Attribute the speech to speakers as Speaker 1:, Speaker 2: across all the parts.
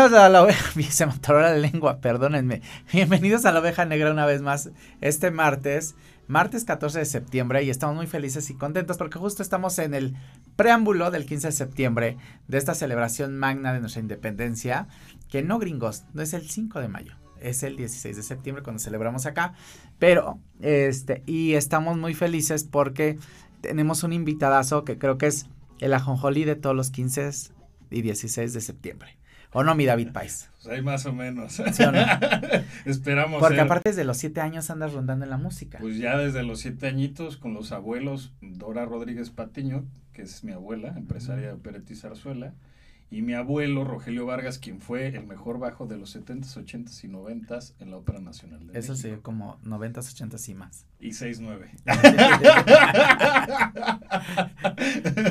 Speaker 1: Bienvenidos a la oveja, se me atoró la lengua, perdónenme. Bienvenidos a la oveja negra una vez más este martes, martes 14 de septiembre y estamos muy felices y contentos porque justo estamos en el preámbulo del 15 de septiembre de esta celebración magna de nuestra independencia, que no gringos, no es el 5 de mayo, es el 16 de septiembre cuando celebramos acá, pero este y estamos muy felices porque tenemos un invitadazo que creo que es el ajonjolí de todos los 15 y 16 de septiembre. ¿O no, mi David Pais?
Speaker 2: Pues hay más o menos.
Speaker 1: ¿Sí o no?
Speaker 2: Esperamos.
Speaker 1: Porque aparte desde los siete años andas rondando en la música.
Speaker 2: Pues ya desde los siete añitos con los abuelos, Dora Rodríguez Patiño, que es mi abuela, empresaria de opereta y zarzuela, y mi abuelo Rogelio Vargas, quien fue el mejor bajo de los 70s, 80s y 90s en la Ópera Nacional de
Speaker 1: Eso
Speaker 2: México.
Speaker 1: sí, como 90s, 80s y más.
Speaker 2: Y 6-9.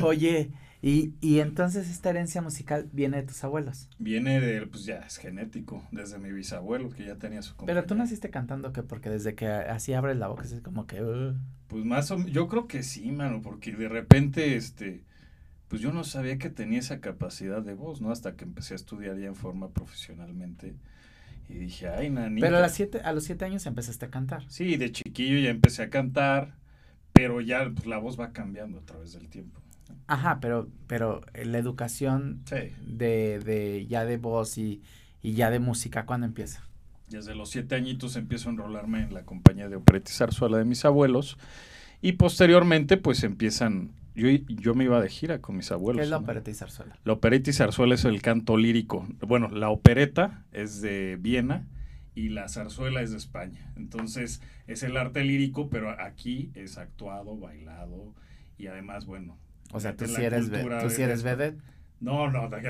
Speaker 1: Oye, y, y entonces esta herencia musical viene de tus abuelos.
Speaker 2: Viene de, pues ya es genético, desde mi bisabuelo, que ya tenía su
Speaker 1: Pero tú
Speaker 2: compañía.
Speaker 1: naciste cantando que porque desde que así abres la boca es como que... uh,
Speaker 2: Pues más o menos, yo creo que sí, mano, porque de repente, este, pues yo no sabía que tenía esa capacidad de voz, ¿no? Hasta que empecé a estudiar ya en forma profesionalmente. Y dije, ay, nanita.
Speaker 1: Pero a, las siete, a los siete años empezaste a cantar.
Speaker 2: Sí, de chiquillo ya empecé a cantar, pero ya pues, la voz va cambiando a través del tiempo.
Speaker 1: Ajá, pero, pero eh, la educación
Speaker 2: Sí.
Speaker 1: de, de ya de voz y, y ya de música, ¿cuándo empieza?
Speaker 2: Desde los siete añitos empiezo a enrolarme en la compañía de opereta y zarzuela de mis abuelos. Y posteriormente, pues empiezan. Yo, yo me iba de gira con mis abuelos.
Speaker 1: ¿Qué es la
Speaker 2: ¿no?
Speaker 1: opereta y zarzuela?
Speaker 2: La opereta y zarzuela es el canto lírico. Bueno, la opereta es de Viena y la zarzuela es de España. Entonces, es el arte lírico, pero aquí es actuado, bailado y además, bueno.
Speaker 1: O sea, tú sí eres, tú sí eres vedette.
Speaker 2: No, no,
Speaker 1: ¿o no?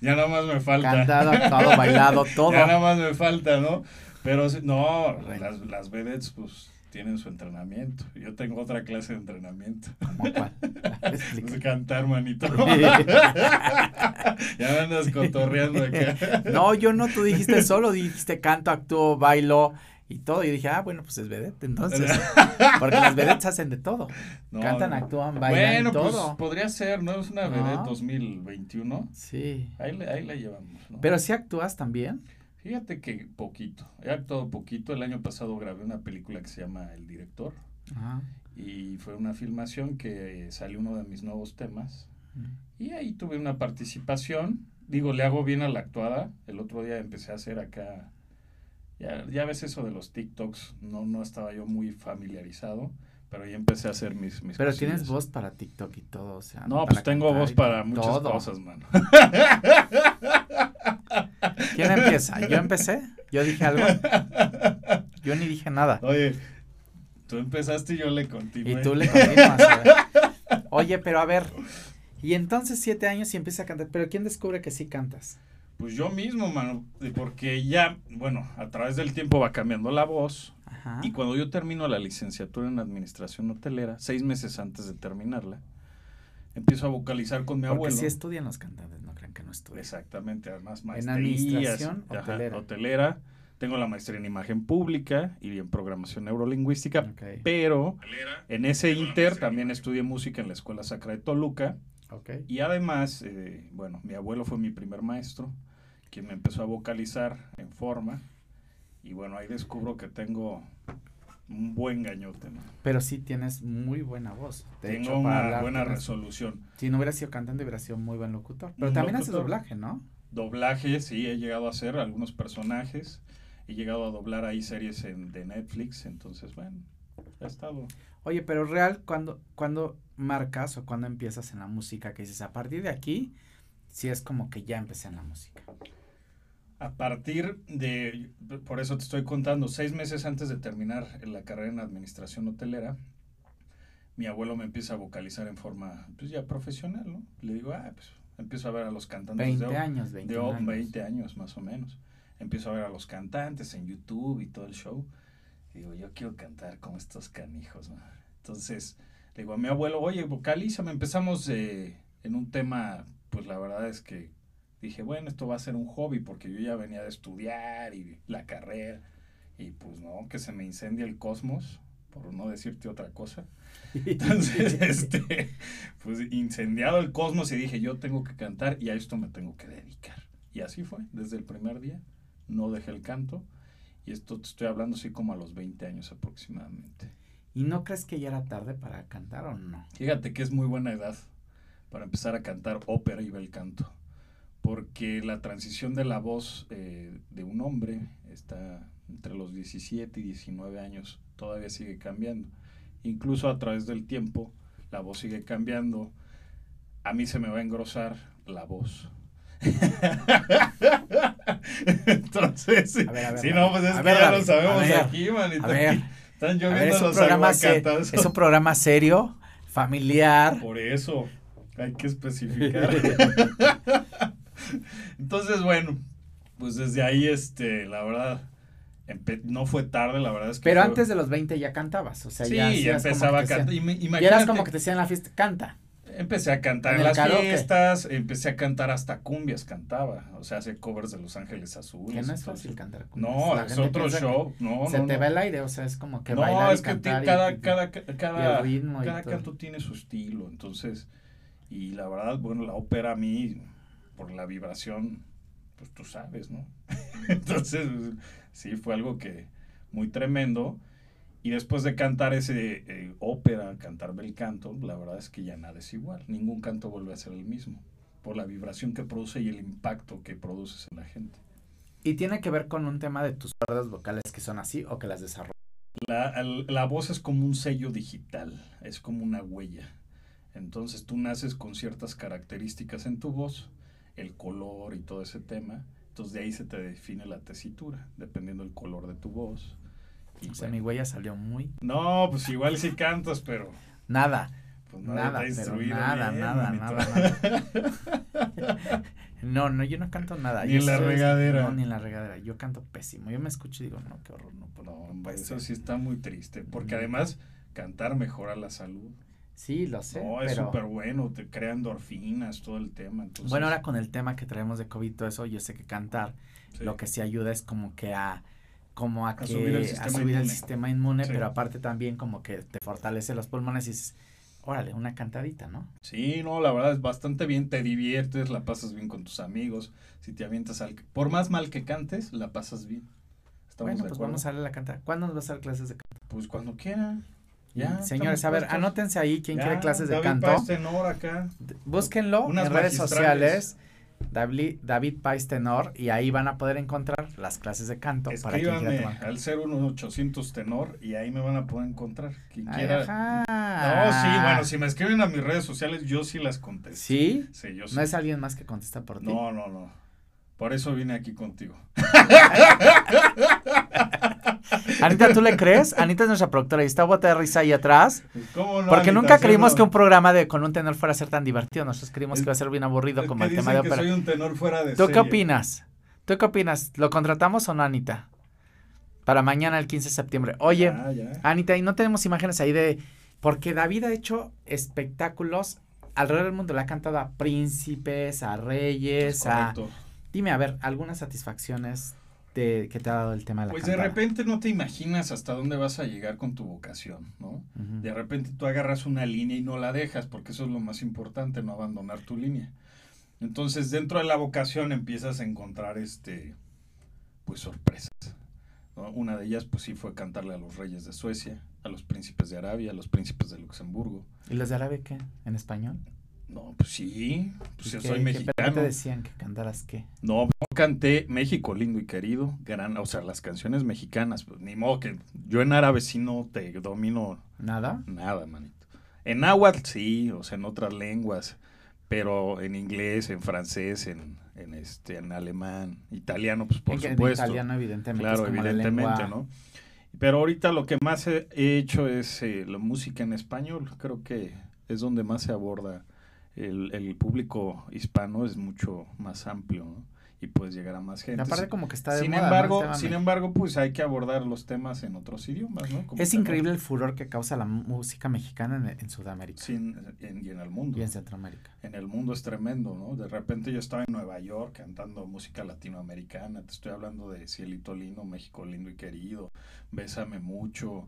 Speaker 2: ya nada más me falta.
Speaker 1: Cantado, actuado, bailado, todo.
Speaker 2: Ya nada más me falta, ¿no? Pero no, las, las vedettes pues tienen su entrenamiento. Yo tengo otra clase de entrenamiento.
Speaker 1: ¿Cómo cuál?
Speaker 2: Cantar, manito. ya me andas cotorreando acá.
Speaker 1: No, yo no, tú dijiste solo, dijiste canto, actúo, bailo y todo. Y dije, ah, bueno, pues es vedette, entonces. Porque las vedettes hacen de todo.
Speaker 2: No,
Speaker 1: Cantan,
Speaker 2: no.
Speaker 1: actúan, bailan,
Speaker 2: Bueno, pues
Speaker 1: todo.
Speaker 2: podría ser, ¿no? Es una vedette
Speaker 1: No.
Speaker 2: 2021.
Speaker 1: Sí.
Speaker 2: Ahí, le- ahí la llevamos, ¿no?
Speaker 1: Pero sí actúas también.
Speaker 2: Fíjate que poquito. He actuado poquito. El año pasado grabé una película que se llama El Director.
Speaker 1: Ajá.
Speaker 2: Y fue una filmación que salió uno de mis nuevos temas. Y ahí tuve una participación. Digo, le hago bien a la actuada. El otro día empecé a hacer acá. Ya, ya ves eso de los TikToks. No, no estaba yo muy familiarizado. Pero ya empecé a hacer mis. mis
Speaker 1: Pero
Speaker 2: cosillas.
Speaker 1: tienes voz para TikTok y todo, o sea.
Speaker 2: No, pues tengo voz para muchas
Speaker 1: Todo.
Speaker 2: cosas, mano.
Speaker 1: ¿Quién empieza? ¿Yo empecé? ¿Yo dije algo? Yo ni dije nada.
Speaker 2: Oye, tú empezaste y yo le continué.
Speaker 1: Y tú le ver. Oye, pero a ver. Y entonces siete años y empiezas a cantar. Pero ¿quién descubre que sí cantas?
Speaker 2: Pues yo mismo, mano. Porque ya, bueno, a través del tiempo va cambiando la voz.
Speaker 1: Ajá.
Speaker 2: Y cuando yo termino la licenciatura en administración hotelera, seis meses antes de terminarla, empiezo a vocalizar con mi
Speaker 1: Porque
Speaker 2: abuelo.
Speaker 1: sí estudian los cantantes, no crean que no estudian.
Speaker 2: Exactamente, además
Speaker 1: En
Speaker 2: maestrías.
Speaker 1: administración
Speaker 2: ajá,
Speaker 1: hotelera.
Speaker 2: hotelera. Tengo la maestría en imagen pública y en programación neurolingüística,
Speaker 1: Ok,
Speaker 2: pero en ese inter también estudié música en la Escuela Sacra de Toluca
Speaker 1: ok.
Speaker 2: y además, eh, bueno, mi abuelo fue mi primer maestro, quien me empezó a vocalizar en forma y bueno, ahí descubro que tengo un buen gañote, ¿no?
Speaker 1: Pero sí tienes muy buena voz. De
Speaker 2: Tengo
Speaker 1: hecho,
Speaker 2: una
Speaker 1: hablar
Speaker 2: buena
Speaker 1: tienes-
Speaker 2: resolución.
Speaker 1: Si no hubiera sido cantante, hubiera sido muy buen locutor. Pero
Speaker 2: Un
Speaker 1: también haces
Speaker 2: locutor.
Speaker 1: doblaje, ¿no?
Speaker 2: Doblaje, sí, he llegado a hacer algunos personajes. He llegado a doblar ahí series en, de Netflix. Entonces, bueno, ha estado.
Speaker 1: Oye, pero real, cuando, cuando marcas o cuando empiezas en la música, que dices, a partir de aquí, sí es como que ya empecé en la música.
Speaker 2: A partir de, por eso te estoy contando, seis meses antes de terminar la carrera en administración hotelera, mi abuelo me empieza a vocalizar en forma, pues ya profesional, ¿no? Le digo, ah, pues empiezo a ver a los cantantes
Speaker 1: 20
Speaker 2: de,
Speaker 1: años,
Speaker 2: de
Speaker 1: 21 años.
Speaker 2: 20 años más o menos. Empiezo a ver a los cantantes en YouTube y todo el show. Y digo, yo quiero cantar como estos canijos, ¿no? Entonces, le digo a mi abuelo, oye, vocalízame. Empezamos eh, en un tema, pues la verdad es que dije, bueno, esto va a ser un hobby porque yo ya venía de estudiar y la carrera. Y pues no, que se me incendia el cosmos por no decirte otra cosa. Entonces, este, pues incendiado el cosmos y dije, yo tengo que cantar y a esto me tengo que dedicar. Y así fue, desde el primer día, no dejé el canto. Y esto te estoy hablando así como a los 20 años aproximadamente.
Speaker 1: ¿Y no crees que ya era tarde para cantar o no?
Speaker 2: Fíjate que es muy buena edad para empezar a cantar ópera y bel canto. Porque la transición de la voz eh, de un hombre está entre los 17 y 19 años, todavía sigue cambiando. Incluso a través del tiempo, la voz sigue cambiando. A mí se me va a engrosar la voz. Entonces, si no, pues es que ya lo sabemos aquí, manito.
Speaker 1: están lloviendo los programa Es un programa serio, familiar.
Speaker 2: Por eso, hay que especificar. Entonces, bueno, pues desde ahí, este, la verdad, no fue tarde, la verdad es que.
Speaker 1: Pero antes de los 20 ya cantabas, o sea,
Speaker 2: ya. Sí, empezaba a cantar.
Speaker 1: Y eras como que te decían en la fiesta, canta.
Speaker 2: Empecé a cantar en, las fiestas, empecé a cantar hasta cumbias, cantaba. O sea, hace covers de Los Ángeles Azules.
Speaker 1: Que no es fácil cantar
Speaker 2: cumbias. No, es otro show. No,
Speaker 1: se te va el aire, o sea, es como que no, bailar es que
Speaker 2: cada, cada, cada, cada canto tiene su estilo. Entonces, y la verdad, bueno, la ópera a mí, por la vibración, pues tú sabes, ¿no? Entonces, sí, fue algo que muy tremendo. Y después de cantar ese eh, ópera, cantar bel canto, la verdad es que ya nada es igual. Ningún canto vuelve a ser el mismo por la vibración que produce y el impacto que produces en la gente.
Speaker 1: ¿Y tiene que ver con un tema de tus cuerdas vocales que son así o que las desarrollas?
Speaker 2: La, la voz es como un sello digital, es como una huella. Entonces tú naces con ciertas características en tu voz, el color y todo ese tema entonces de ahí se te define la tesitura, dependiendo del color de tu voz.
Speaker 1: o sea, mi huella salió muy...
Speaker 2: No, pues igual sí cantas, pero...
Speaker 1: Nada. Pues nada, nada, nada, nada, nada, No, no, yo no canto nada.
Speaker 2: Ni en la regadera.
Speaker 1: No, ni en la regadera. Yo canto pésimo. Yo me escucho y digo, no, qué horror, no puedo.
Speaker 2: No, eso sí está muy triste, porque además cantar mejora la salud.
Speaker 1: Sí, lo sé.
Speaker 2: No, es súper bueno, te crea endorfinas, todo el tema.
Speaker 1: Bueno, ahora con el tema que traemos de COVID, todo eso, yo sé que cantar lo que sí ayuda es como que a como a, que subir el sistema a subir inmune, el sistema inmune pero aparte también como que te fortalece los pulmones y dices, órale, una cantadita, ¿no?
Speaker 2: Sí, no, la verdad es bastante bien, te diviertes, la pasas bien con tus amigos, si te avientas al... Por más mal que cantes, la pasas bien.
Speaker 1: bueno, pues vamos a darle la canta. ¿Cuándo nos vas a dar clases de canto?
Speaker 2: Pues cuando quiera.
Speaker 1: Señores, a ver, anótense ahí quien quiere clases de canto.
Speaker 2: Tenor acá.
Speaker 1: Búsquenlo en redes sociales. David, David Pais Tenor y ahí van a poder encontrar las clases de canto
Speaker 2: para quien quiera tomar. al 01800 Tenor y ahí me van a poder encontrar quien quiera. No, sí, bueno, si me escriben a mis redes sociales yo sí las contesto.
Speaker 1: ¿Sí?
Speaker 2: Sí, yo
Speaker 1: sí. ¿No es alguien más que contesta por ti?
Speaker 2: No, no, no. Por eso vine aquí contigo.
Speaker 1: Anita, ¿tú le crees? Anita es nuestra productora y está bota de risa ahí atrás.
Speaker 2: ¿Cómo no,
Speaker 1: porque nunca creímos que un programa de con un tenor fuera a ser tan divertido. Nosotros creímos que iba a ser bien aburrido como el tema de ópera.
Speaker 2: soy un tenor fuera de
Speaker 1: ¿Tú qué opinas? ¿Tú qué opinas? ¿Lo contratamos o no, Anita? Para mañana, el 15 de septiembre. Oye, Anita, y no tenemos imágenes ahí de. Porque David ha hecho espectáculos alrededor del mundo. Le ha cantado a príncipes, a reyes, a. Dime, a ver, algunas satisfacciones que te ha dado el tema de la
Speaker 2: Pues de repente no te imaginas hasta dónde vas a llegar con tu vocación, ¿no? De repente tú agarras una línea y no la dejas, porque eso es lo más importante, no abandonar tu línea. Entonces, dentro de la vocación empiezas a encontrar este pues sorpresas. Una de ellas, pues sí, fue cantarle a los reyes de Suecia, a los príncipes de Arabia, a los príncipes de Luxemburgo.
Speaker 1: ¿Y los de Arabia qué? ¿En español?
Speaker 2: No, pues sí, pues yo soy mexicano. ¿Qué
Speaker 1: te decían que cantaras qué?
Speaker 2: No, no canté México lindo y querido, gran, o sea, las canciones mexicanas, pues ni modo que yo en árabe sí no te domino.
Speaker 1: ¿Nada?
Speaker 2: Nada, manito. En náhuatl sí, o sea, en otras lenguas, pero en inglés, en francés, en, en este, en alemán, italiano, pues por en, supuesto.
Speaker 1: En italiano, evidentemente.
Speaker 2: Claro, evidentemente, ¿no? Pero ahorita lo que más he hecho es eh, la música en español, creo que es donde más se aborda el, el público hispano es mucho más amplio y puedes llegar a más gente.
Speaker 1: aparte como que está de
Speaker 2: sin embargo, sin embargo, pues hay que abordar los temas en otros idiomas, ¿no?
Speaker 1: es increíble el furor que causa la música mexicana en, Sudamérica.
Speaker 2: Sin, en, y en el mundo.
Speaker 1: Y en Centroamérica.
Speaker 2: En el mundo es tremendo, ¿no? De repente yo estaba en Nueva York cantando música latinoamericana, te estoy hablando de Cielito Lindo, México Lindo y Querido, Bésame Mucho,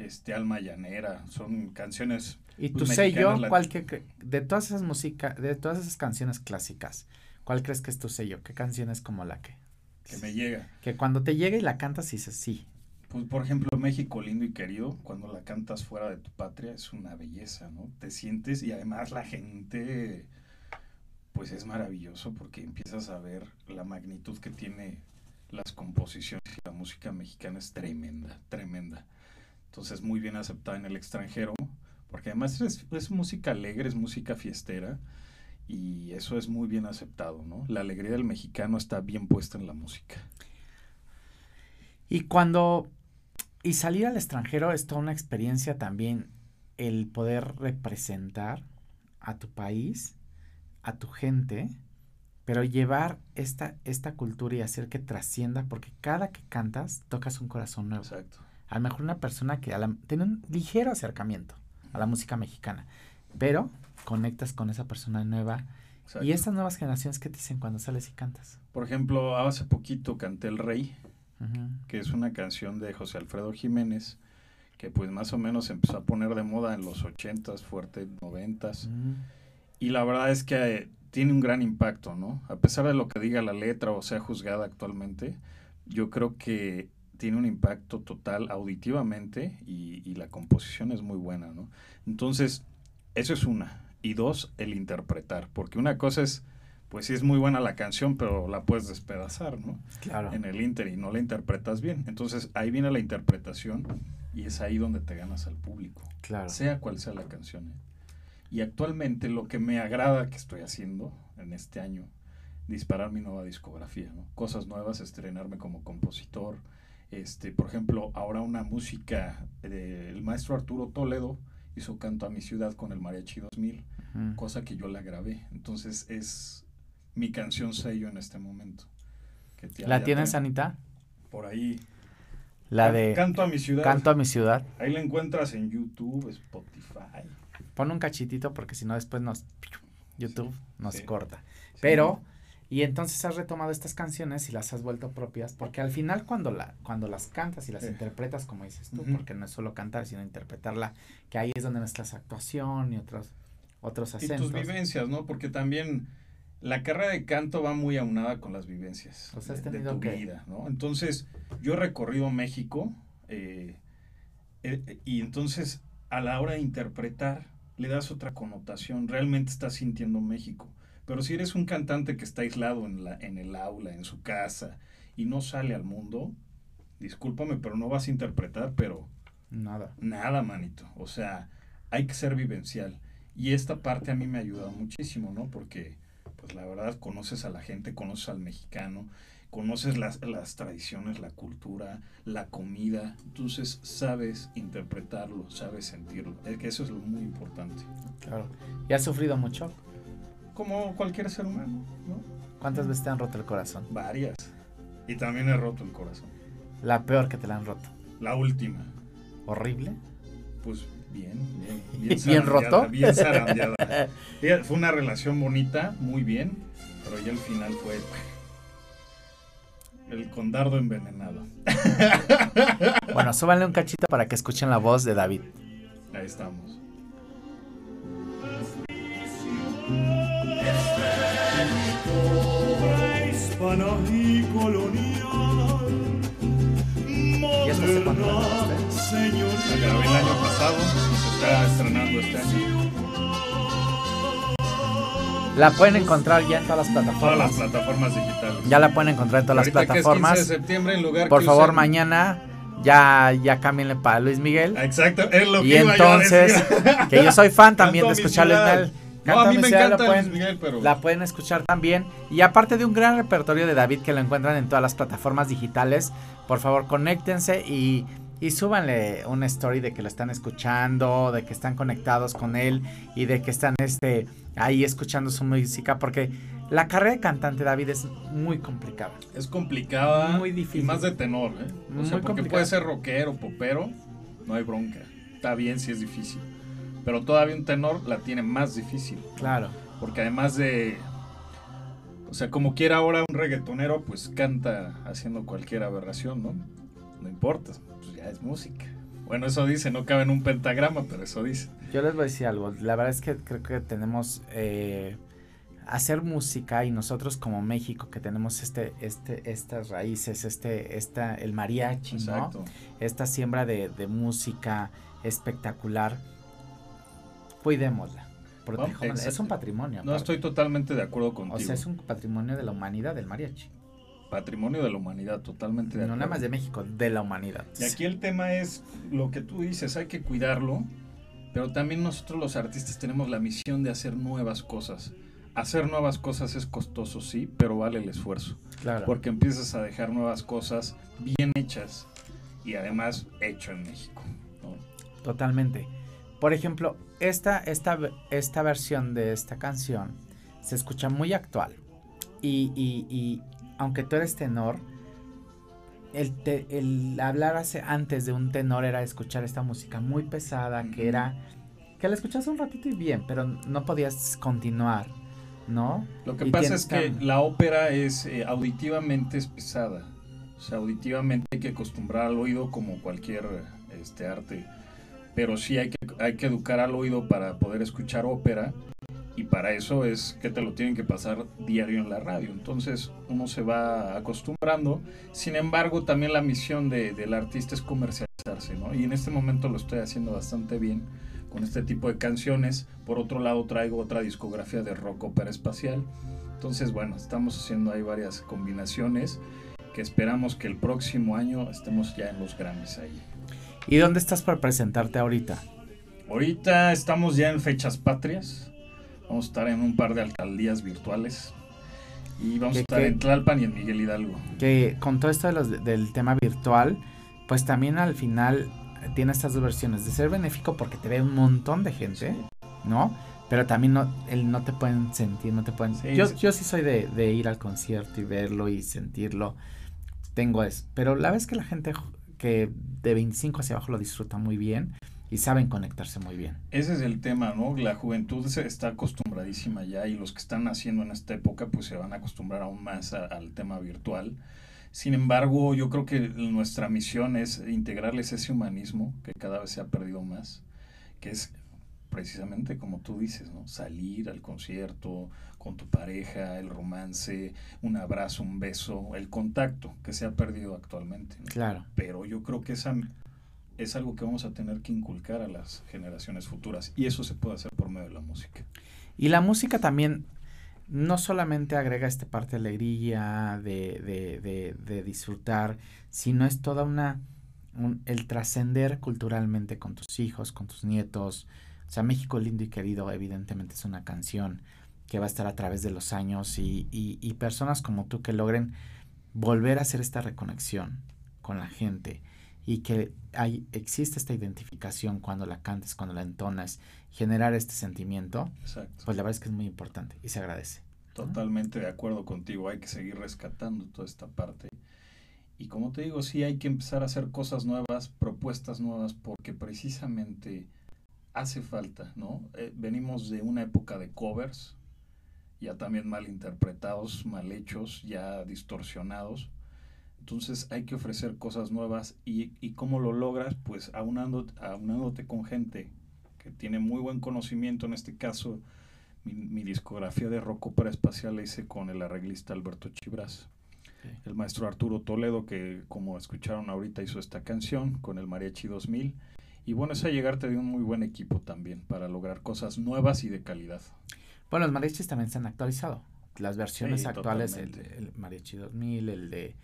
Speaker 2: este Alma Llanera, son canciones.
Speaker 1: ¿Y tu sello,
Speaker 2: mexicanas,
Speaker 1: cuál que, de todas esas música, de todas esas canciones clásicas, cuál crees que es tu sello? ¿Qué canción es como la que?
Speaker 2: que me llega.
Speaker 1: Que cuando te llega y la cantas dices sí.
Speaker 2: Pues, por ejemplo, México lindo y querido, cuando la cantas fuera de tu patria, es una belleza, ¿no? Te sientes y además la gente, pues es maravilloso porque empiezas a ver la magnitud que tiene las composiciones y la música mexicana es tremenda, tremenda. Entonces, muy bien aceptada en el extranjero, porque además es, es música alegre, es música fiestera y eso es muy bien aceptado, ¿no? La alegría del mexicano está bien puesta en la música.
Speaker 1: Y cuando, y salir al extranjero es toda una experiencia también el poder representar a tu país, a tu gente, pero llevar esta, esta cultura y hacer que trascienda, porque cada que cantas tocas un corazón nuevo.
Speaker 2: Exacto.
Speaker 1: A lo mejor una persona que tiene un ligero acercamiento a la música mexicana, pero conectas con esa persona nueva.
Speaker 2: exacto.
Speaker 1: Y estas nuevas generaciones, ¿qué te dicen cuando sales y cantas?
Speaker 2: Por ejemplo, hace poquito canté El Rey, que es una canción de José Alfredo Jiménez, que pues más o menos se empezó a poner de moda en los 80s, fuerte 90s.
Speaker 1: Mm.
Speaker 2: Y la verdad es que eh, tiene un gran impacto, ¿no? A pesar de lo que diga la letra o sea juzgada actualmente, yo creo que tiene un impacto total auditivamente y, y la composición es muy buena, ¿no? Entonces, eso es una. Y dos, el interpretar, porque una cosa es, pues sí es muy buena la canción, pero la puedes despedazar, ¿no?
Speaker 1: Claro.
Speaker 2: en el Inter y no la interpretas bien. Entonces ahí viene la interpretación y es ahí donde te ganas al público,
Speaker 1: Claro.
Speaker 2: sea cual sea la canción. ¿eh? Y actualmente lo que me agrada que estoy haciendo en este año, disparar mi nueva discografía, ¿no? cosas nuevas, estrenarme como compositor. Este, por ejemplo, ahora una música del maestro Arturo Toledo hizo Canto a mi ciudad con el Mariachi 2000,
Speaker 1: Ujú.
Speaker 2: cosa que yo la grabé. Entonces es mi canción sello en este momento. que ya-
Speaker 1: ¿La tienes, Anita?
Speaker 2: por ahí.
Speaker 1: La de
Speaker 2: Canto a mi ciudad.
Speaker 1: Canto a mi ciudad.
Speaker 2: Ahí la encuentras en YouTube, Spotify.
Speaker 1: Pon un cachitito porque si no después nos YouTube nos
Speaker 2: sí.
Speaker 1: corta.
Speaker 2: Sí.
Speaker 1: Pero y entonces has retomado estas canciones y las has vuelto propias porque al final cuando la cuando las cantas y las
Speaker 2: Sí.
Speaker 1: interpretas como dices tú, porque no es solo cantar sino interpretarla, que ahí es donde mezclas actuación y otros otros
Speaker 2: Y
Speaker 1: acentos.
Speaker 2: tus vivencias, ¿no? Porque también la carrera de canto va muy aunada con las vivencias
Speaker 1: sea, has
Speaker 2: de, de
Speaker 1: tenido
Speaker 2: tu
Speaker 1: que-
Speaker 2: vida, ¿no? Entonces, yo he recorrido México eh, eh, y entonces a la hora de interpretar le das otra connotación, realmente estás sintiendo México. Pero si eres un cantante que está aislado en, la, en el aula, en su casa, y no sale al mundo, discúlpame, pero no vas a interpretar, pero
Speaker 1: Nada.
Speaker 2: Nada, manito. O sea, hay que ser vivencial. Y esta parte a mí me ha ayudado muchísimo, ¿no? Porque, pues la verdad, conoces a la gente, conoces al mexicano, conoces las, las tradiciones, la cultura, la comida. Entonces, sabes interpretarlo, sabes sentirlo. Es que eso es lo muy importante.
Speaker 1: Claro. ¿Y has sufrido mucho?
Speaker 2: Como cualquier ser humano, ¿no?
Speaker 1: ¿Cuántas veces te han roto el corazón?
Speaker 2: Varias. Y también he roto el corazón.
Speaker 1: La peor que te la han roto.
Speaker 2: La última,
Speaker 1: ¿Horrible?
Speaker 2: pues bien, bien.
Speaker 1: ¿Bien
Speaker 2: zarandeada,
Speaker 1: roto?
Speaker 2: Bien zarandeada. Fue una relación bonita, muy bien, pero ya el final fue el condardo envenenado.
Speaker 1: Bueno, súbanle un cachito para que escuchen la voz de David.
Speaker 2: Ahí estamos.
Speaker 3: Hispana y colonial.
Speaker 1: ¿Y se? La
Speaker 2: grabé el año pasado y se está estrenando este año.
Speaker 1: La pueden encontrar ya en todas las
Speaker 2: Todas las
Speaker 1: plataformas.
Speaker 2: plataformas digitales.
Speaker 1: Ya la pueden encontrar en todas las
Speaker 2: Ahorita que es 15 de
Speaker 1: plataformas.
Speaker 2: septiembre en lugar
Speaker 1: Por
Speaker 2: que
Speaker 1: favor,
Speaker 2: usen-
Speaker 1: mañana ya, ya cámbienle para Luis Miguel.
Speaker 2: Exacto, es lo que
Speaker 1: Y
Speaker 2: iba yo a
Speaker 1: entonces,
Speaker 2: decir.
Speaker 1: que yo soy fan también de escuchar Luis.
Speaker 2: No, a mí me encanta
Speaker 1: la pueden,
Speaker 2: Luis Miguel, pero
Speaker 1: la pueden escuchar también. Y aparte de un gran repertorio de David que lo encuentran en todas las plataformas digitales, por favor conéctense y, y súbanle una story de que lo están escuchando, de que están conectados con él y de que están este ahí escuchando su música, porque la carrera de cantante David es muy complicada.
Speaker 2: es complicada
Speaker 1: Muy difícil.
Speaker 2: y más de tenor, ¿eh? O
Speaker 1: Muy
Speaker 2: sea, porque
Speaker 1: complicado.
Speaker 2: puede ser rockero, popero, no hay bronca. Está bien si es difícil. Pero todavía un tenor la tiene más difícil.
Speaker 1: Claro.
Speaker 2: Porque además de. O sea, como quiera ahora un reggaetonero, pues canta haciendo cualquier aberración, ¿no? No importa, pues ya es música. Bueno, eso dice, no cabe en un pentagrama, pero eso dice.
Speaker 1: Yo les voy a decir algo. La verdad es que creo que tenemos eh, hacer música y nosotros como México que tenemos este, este, estas raíces, este, esta, el mariachi, ¿no? Esta siembra de, de música espectacular. Cuidémosla. protejámosla. es un patrimonio.
Speaker 2: No estoy totalmente de acuerdo contigo. O
Speaker 1: sea, es un patrimonio de la humanidad del mariachi
Speaker 2: patrimonio de la humanidad, totalmente
Speaker 1: de No nada más de México, de la humanidad.
Speaker 2: Y aquí el tema es lo que tú dices, hay que cuidarlo, pero también nosotros los artistas tenemos la misión de hacer nuevas cosas. Hacer nuevas cosas es costoso, sí, pero vale el esfuerzo. Claro. Porque empiezas a dejar nuevas cosas bien hechas y además hecho en México.
Speaker 1: Totalmente. Por ejemplo, esta, esta, esta versión de esta canción se escucha muy actual. Y, y, aunque tú eres tenor, el, el hablar hace, antes de un tenor era escuchar esta música muy pesada, que era, que la escuchas un ratito y bien, pero no podías continuar, ¿no?
Speaker 2: Lo que pasa es que la ópera es eh, auditivamente es pesada, o sea, auditivamente hay que acostumbrar al oído como cualquier este, arte, pero sí hay que, hay que educar al oído para poder escuchar ópera y para eso es que te lo tienen que pasar diario en la radio. Entonces uno se va acostumbrando. Sin embargo, también la misión de, del artista es comercializarse, ¿no? Y en este momento lo estoy haciendo bastante bien con este tipo de canciones. Por otro lado, traigo otra discografía de rock ópera espacial. Entonces, bueno, estamos haciendo ahí varias combinaciones que esperamos que el próximo año estemos ya en los Grammys ahí.
Speaker 1: ¿Y dónde estás para presentarte ahorita?
Speaker 2: Ahorita estamos ya en fechas patrias. Vamos a estar en un par de alcaldías virtuales. Y vamos a estar en Tlalpan y en Miguel Hidalgo.
Speaker 1: Que con todo esto de los, del tema virtual, pues también al final tiene estas dos versiones. De ser benéfico porque te ve un montón de gente, ¿no? Pero también no, el, no te pueden sentir, no te pueden... yo, yo sí soy de, de, ir al concierto y verlo y sentirlo. Tengo eso. Pero la vez que la gente que de 25 hacia abajo lo disfruta muy bien, y saben conectarse muy bien.
Speaker 2: Ese es el tema, ¿no? La juventud está acostumbradísima ya y los que están naciendo en esta época pues se van a acostumbrar aún más al tema virtual. Sin embargo, yo creo que nuestra misión es integrarles ese humanismo que cada vez se ha perdido más, que es precisamente como tú dices, ¿no? Salir al concierto con tu pareja, el romance, un abrazo, un beso, el contacto que se ha perdido actualmente.
Speaker 1: Claro.
Speaker 2: Pero yo creo que esa es algo que vamos a tener que inculcar a las generaciones futuras y eso se puede hacer por medio de la música.
Speaker 1: Y la música también no solamente agrega esta parte de alegría, de, de, de, de disfrutar, sino es toda una, el trascender culturalmente con tus hijos, con tus nietos. O sea, México lindo y querido evidentemente es una canción que va a estar a través de los años y, y, y personas como tú que logren volver a hacer esta reconexión con la gente y que hay, existe esta identificación cuando la cantes, cuando la entonas, generar este sentimiento, pues la verdad es que es muy importante y se agradece.
Speaker 2: Totalmente de acuerdo contigo, hay que seguir rescatando toda esta parte. Y como te digo, sí hay que empezar a hacer cosas nuevas, propuestas nuevas, porque precisamente hace falta, ¿no? Eh, venimos de una época de covers, ya también mal interpretados, mal hechos, ya distorsionados entonces hay que ofrecer cosas nuevas y, y cómo lo logras, pues aunando, aunándote con gente que tiene muy buen conocimiento, en este caso mi, discografía de rock ópera espacial la hice con el arreglista Alberto Chibras. El maestro Arturo Toledo, que como escucharon ahorita hizo esta canción con el Mariachi 2000. Y bueno, es llegarte de un muy buen equipo también para lograr cosas nuevas y de calidad.
Speaker 1: Bueno, los mariachis también se han actualizado. Las versiones actuales, el, el Mariachi 2000, el de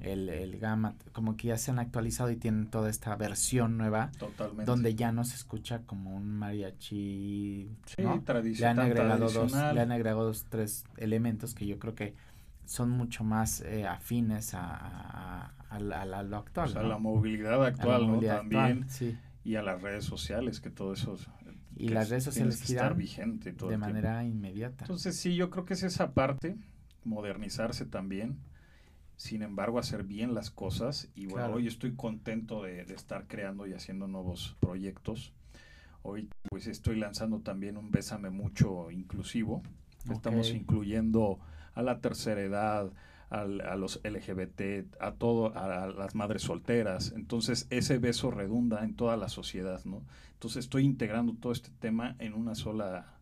Speaker 1: el, el Gamma, como que ya se han actualizado y tienen toda esta versión nueva. Donde ya no se escucha como un mariachi.
Speaker 2: Sí, tradicional.
Speaker 1: Le han agregado dos, le han agregado dos, tres elementos que yo creo que son mucho más eh, afines a, a, lo actual.
Speaker 2: a la movilidad actual, ¿no? También. Y a las redes sociales, que todo eso.
Speaker 1: Y las redes sociales giran vigente de manera inmediata.
Speaker 2: Entonces, sí, yo creo que es esa parte, modernizarse también sin embargo hacer bien las cosas y bueno, hoy estoy contento de, estar creando y haciendo nuevos proyectos. Hoy pues estoy lanzando también un Bésame Mucho inclusivo. Estamos incluyendo a la tercera edad, al- a los LGBT, a todo, a, las madres solteras. Entonces, ese beso redunda en toda la sociedad, ¿no? Entonces, estoy integrando todo este tema en una sola,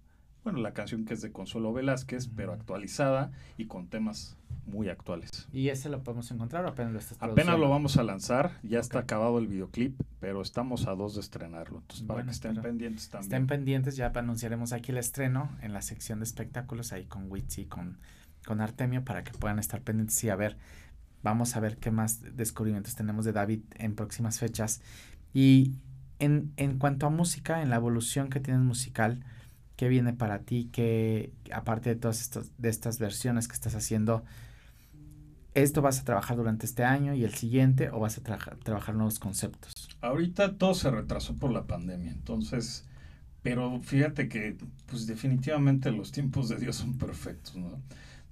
Speaker 2: bueno, la canción que es de Consuelo Velázquez, pero actualizada y con temas muy actuales.
Speaker 1: ¿Y ese lo podemos encontrar o apenas lo estás
Speaker 2: Apenas lo vamos a lanzar, ya está
Speaker 1: Ok.
Speaker 2: acabado el videoclip, pero estamos a dos de estrenarlo. Entonces, para
Speaker 1: Bueno,
Speaker 2: que estén pendientes también.
Speaker 1: Estén pendientes, ya anunciaremos aquí el estreno en la sección de espectáculos ahí con Witsi, con, con Artemio, para que puedan estar pendientes y a ver, vamos a ver qué más descubrimientos tenemos de David en próximas fechas. Y en, en cuanto a música, en la evolución que tienes musical, ¿qué viene para ti? que aparte de todas estas, de estas versiones que estás haciendo, ¿esto vas a trabajar durante este año y el siguiente o vas a tra- trabajar nuevos conceptos?
Speaker 2: Ahorita todo se retrasó por la pandemia, entonces, pero fíjate que, pues definitivamente los tiempos de Dios son perfectos, ¿no?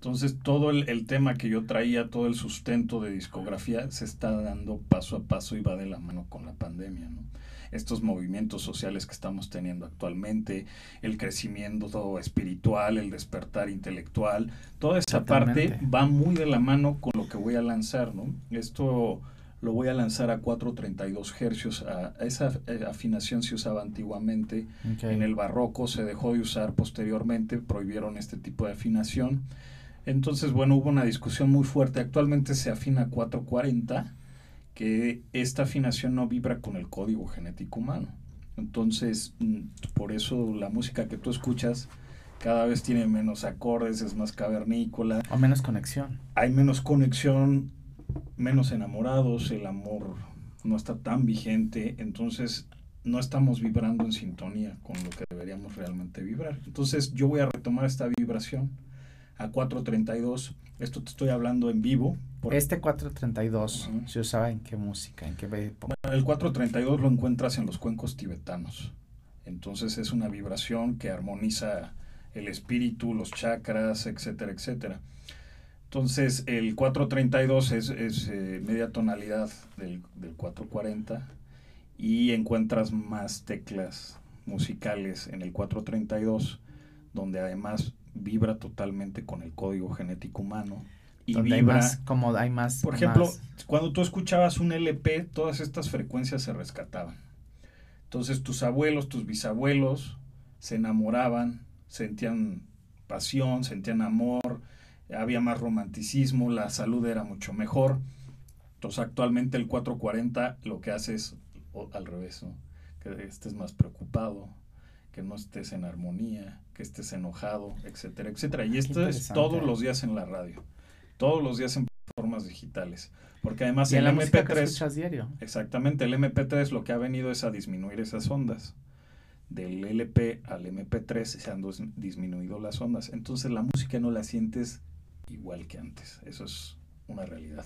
Speaker 2: Entonces, todo el, el tema que yo traía, todo el sustento de discografía, se está dando paso a paso y va de la mano con la pandemia, ¿no? Estos movimientos sociales que estamos teniendo actualmente, el crecimiento espiritual, el despertar intelectual, toda esa parte va muy de la mano con lo que voy a lanzar, ¿no? Esto lo voy a lanzar a 432 hercios. A, esa eh, afinación se usaba antiguamente. En el barroco se dejó de usar posteriormente, prohibieron este tipo de afinación. Entonces, bueno, hubo una discusión muy fuerte. Actualmente se afina a 440, que esta afinación no vibra con el código genético humano. Entonces, mm, por eso la música que tú escuchas cada vez tiene menos acordes, es más cavernícola,
Speaker 1: O menos conexión.
Speaker 2: hay menos conexión, menos enamorados, el amor no está tan vigente, entonces no estamos vibrando en sintonía con lo que deberíamos realmente vibrar. Entonces yo voy a retomar esta vibración a 432, esto te estoy hablando en vivo. porque
Speaker 1: Este 432
Speaker 2: Ujú.
Speaker 1: se usaba en qué música, en qué época.
Speaker 2: el 432 lo encuentras en los cuencos tibetanos, entonces es una vibración que armoniza el espíritu, los chakras, etcétera, etcétera. Entonces, el 432 es, es eh, media tonalidad del, del 440 y encuentras más teclas musicales en el 432, donde además vibra totalmente con el código genético humano. Y
Speaker 1: donde hay
Speaker 2: vibra,
Speaker 1: más, como hay más.
Speaker 2: por ejemplo,
Speaker 1: más-
Speaker 2: cuando tú escuchabas un LP, todas estas frecuencias se rescataban. Entonces tus abuelos, tus bisabuelos se enamoraban, sentían pasión, sentían amor, había más romanticismo, la salud era mucho mejor. Entonces actualmente el 440 lo que hace es al revés, ¿no? que estés más preocupado, que no estés en armonía, que estés enojado, etcétera, etcétera. Y esto es todos los días en la radio, todos los días en plataformas digitales, porque además
Speaker 1: y
Speaker 2: el
Speaker 1: la música que
Speaker 2: MP3
Speaker 1: escuchas diario.
Speaker 2: Exactamente, el MP3 lo que ha venido es a disminuir esas ondas. Del LP al MP3 se han dos- disminuido las ondas. Entonces la música no la sientes igual que antes. Eso es una realidad.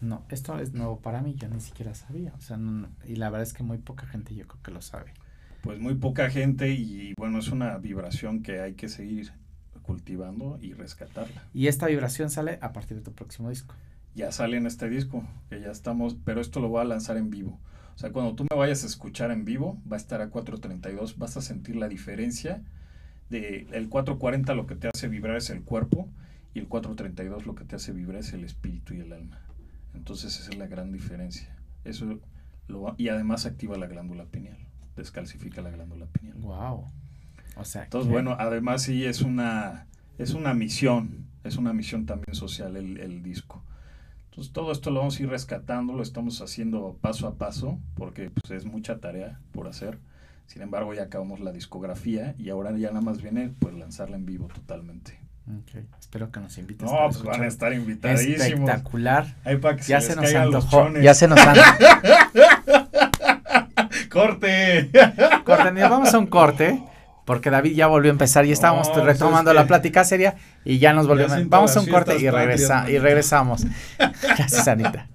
Speaker 1: No, esto es nuevo para mí, yo ni siquiera sabía. O sea, no- y la verdad es que muy poca gente yo creo que lo sabe.
Speaker 2: Pues muy poca gente y bueno, es una vibración que hay que seguir cultivando y rescatarla.
Speaker 1: Y esta vibración sale a partir de tu próximo disco.
Speaker 2: Ya sale en este disco, que ya estamos, pero esto lo voy a lanzar en vivo. O sea, cuando tú me vayas a escuchar en vivo, va a estar a 432, vas a sentir la diferencia de el 440 lo que te hace vibrar es el cuerpo y el 432 lo que te hace vibrar es el espíritu y el alma. Entonces esa es la gran diferencia. Eso lo va- y además activa la glándula pineal, descalcifica la glándula pineal.
Speaker 1: Wow. O sea,
Speaker 2: Entonces,
Speaker 1: que-
Speaker 2: bueno, además sí es una, es una misión, es una misión también social el, el disco. Entonces todo esto lo vamos a ir rescatando, lo estamos haciendo paso a paso, porque pues, es mucha tarea por hacer. Sin embargo, ya acabamos la discografía y ahora ya nada más viene pues lanzarla en vivo totalmente.
Speaker 1: Ok, Espero que nos invites.
Speaker 2: No, pues van a estar invitadísimos.
Speaker 1: Espectacular.
Speaker 2: Ahí para que
Speaker 1: Ya
Speaker 2: se,
Speaker 1: se nos antojó. Ya se nos antojó.
Speaker 2: ¡Corte!
Speaker 1: Corte, vamos a un corte. Porque David ya volvió a empezar y estábamos
Speaker 2: pues
Speaker 1: retomando
Speaker 2: es
Speaker 1: la plática seria y ya nos volvió
Speaker 2: Ya
Speaker 1: a...
Speaker 2: siento
Speaker 1: Vamos a un corte y, regresa, y regresamos. Gracias, Anita.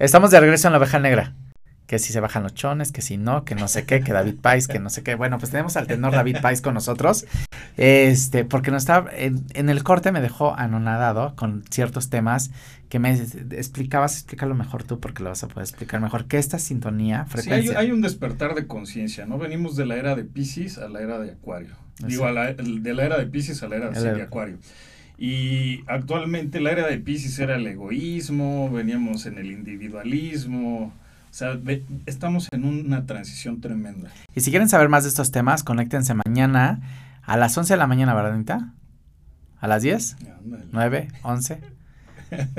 Speaker 1: Estamos de regreso en la oveja negra. Que si se bajan los chones, que si no, que no sé qué, que David Pais, que no sé qué. Bueno, pues tenemos al tenor David Pais con nosotros. Este, porque no estaba, en, en el corte me dejó anonadado con ciertos temas que me explicabas, explícalo mejor tú porque lo vas a poder explicar mejor, que esta sintonía,
Speaker 2: frecuencia. Sí, hay, un despertar de conciencia, ¿no? Venimos de la era de Pisces a la era de Acuario. Digo, a la, de la era de Pisces a la era de Acuario. Y actualmente la era de Pisces era el egoísmo, veníamos en el individualismo, o sea, estamos en una transición tremenda.
Speaker 1: Y si quieren saber más de estos temas, conéctense mañana a las 11 de la mañana, ¿verdad, Anita? ¿A las 10? ¿9? ¿11?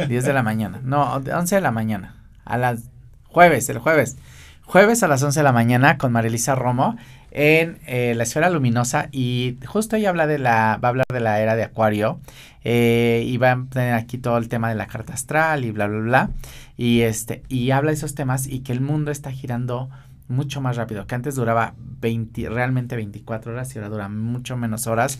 Speaker 1: 10 de la mañana. No, 11 de la mañana. A las jueves, el jueves. Jueves a las 11 de la mañana con Marilisa Romo en eh, la esfera luminosa y justo ella habla de la, va a hablar de la era de Acuario eh, y va a tener aquí todo el tema de la carta astral y bla, bla, bla. Y, este, y habla de esos temas y que el mundo está girando mucho más rápido, que antes duraba 20, realmente 24 horas y ahora dura mucho menos horas.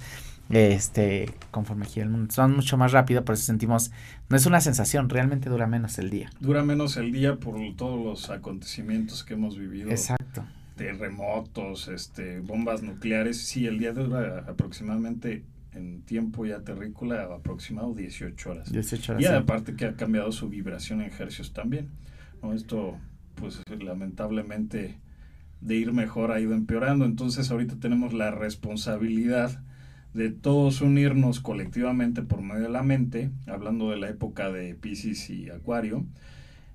Speaker 1: Este, conforme gira el mundo, son mucho más rápido, por eso sentimos, no es una sensación, realmente dura menos el día.
Speaker 2: Dura menos el día por todos los acontecimientos que hemos vivido.
Speaker 1: Exacto.
Speaker 2: Terremotos, este, bombas nucleares, sí, el día dura aproximadamente en tiempo ya terrícola aproximado 18 horas.
Speaker 1: 18 horas.
Speaker 2: Y aparte que ha cambiado su vibración en hercios también. ¿no? Esto, pues lamentablemente, de ir mejor ha ido empeorando. Entonces ahorita tenemos la responsabilidad de todos unirnos colectivamente por medio de la mente, hablando de la época de Pisces y Acuario.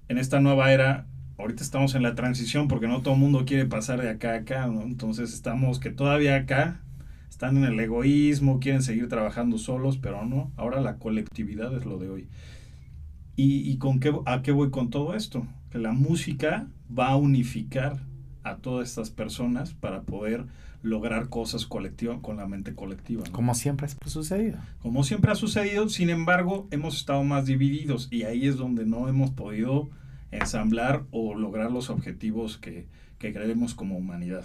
Speaker 2: En esta nueva era, ahorita estamos en la transición porque no todo el mundo quiere pasar de acá a acá, ¿no? Entonces estamos que todavía acá están en el egoísmo, quieren seguir trabajando solos, pero no, ahora la colectividad es lo de hoy. ¿Y, y con qué, a qué voy con todo esto? Que la música va a unificar a todas estas personas para poder lograr cosas colectivas con la mente colectiva.
Speaker 1: Como siempre ha sucedido.
Speaker 2: Como siempre ha sucedido, sin embargo, hemos estado más divididos y ahí es donde no hemos podido ensamblar o lograr los objetivos que, que creemos como humanidad.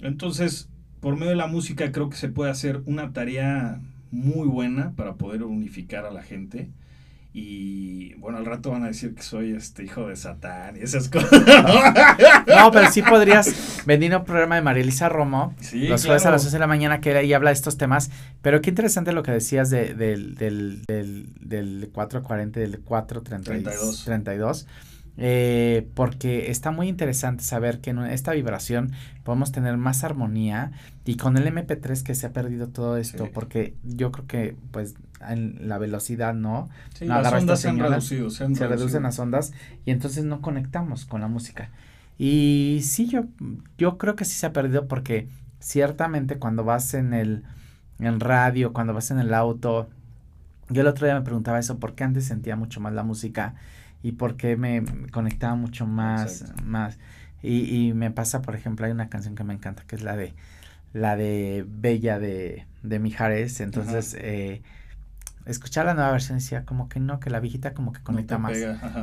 Speaker 2: Entonces, por medio de la música creo que se puede hacer una tarea muy buena para poder unificar a la gente. Y bueno, al rato van a decir que soy este hijo de Satán y esas cosas.
Speaker 1: No, pero sí podrías venir a un programa de Marilisa Romo los jueves a las 11 de la mañana que ahí habla de estos temas. Pero qué interesante lo que decías de, del, del, del, del 440, del 432. 32 eh, porque está muy interesante saber que en esta vibración podemos tener más armonía y con el MP3 que se ha perdido todo esto, porque yo creo que pues en la velocidad no,
Speaker 2: las ondas se han reducido, se,
Speaker 1: reducen las ondas y entonces no conectamos con la música. Y sí, yo, yo creo que sí se ha perdido porque ciertamente cuando vas en el en radio, cuando vas en el auto, yo el otro día me preguntaba eso, porque antes sentía mucho más la música y porque me conectaba mucho más, más. Y, y, me pasa, por ejemplo, hay una canción que me encanta, que es la de la de Bella de, de Mijares. Entonces, eh, escuchar la nueva versión decía como que no, que la viejita como que conecta más,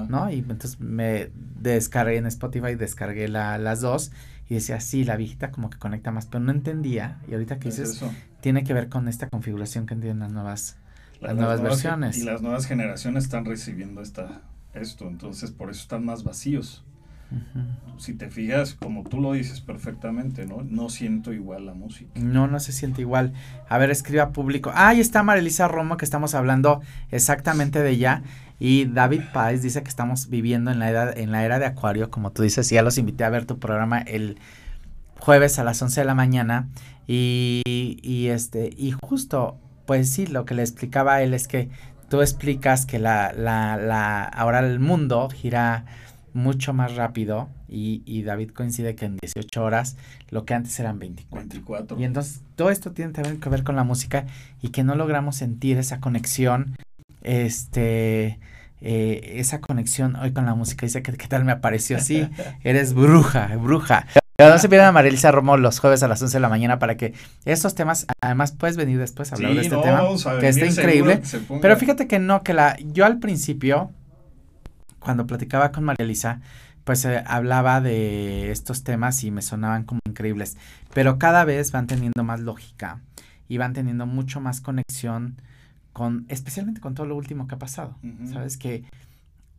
Speaker 1: ¿no? Y entonces me descargué en Spotify, descargué la, las dos y decía, sí, la viejita como que conecta más, pero no entendía. Y ahorita que dices, tiene que ver con esta configuración que tienen las nuevas, las, nuevas, versiones.
Speaker 2: Y las nuevas generaciones están recibiendo esta esto, entonces por eso están más vacíos. Si te fijas, como tú lo dices perfectamente, ¿no? No siento igual la música.
Speaker 1: No, no se siente igual. A ver, escriba público. Ah, ahí está Marilisa Romo, que estamos hablando exactamente de ella. Y David Páez dice que estamos viviendo en la, edad, en la era de Acuario, como tú dices. Y ya los invité a ver tu programa el jueves a las 11 de la mañana. Y, y este, y justo, pues sí, lo que le explicaba a él es que tú explicas que la, la, la, ahora el mundo gira mucho más rápido y, y, David coincide que en 18 horas lo que antes eran 24. Y entonces todo esto tiene también que ver con la música y que no logramos sentir esa conexión, este, eh, esa conexión hoy con la música. Dice que qué tal me apareció así, eres bruja, bruja. Pero no se pierdan a Marilisa Romo los jueves a las 11 de la mañana para que estos temas, además puedes venir después a hablar de este tema, que está increíble. pero fíjate que no, que la, yo al principio, cuando platicaba con Marilisa, pues eh, hablaba de estos temas y me sonaban como increíbles, pero cada vez van teniendo más lógica y van teniendo mucho más conexión con, especialmente con todo lo último que ha pasado. Sabes que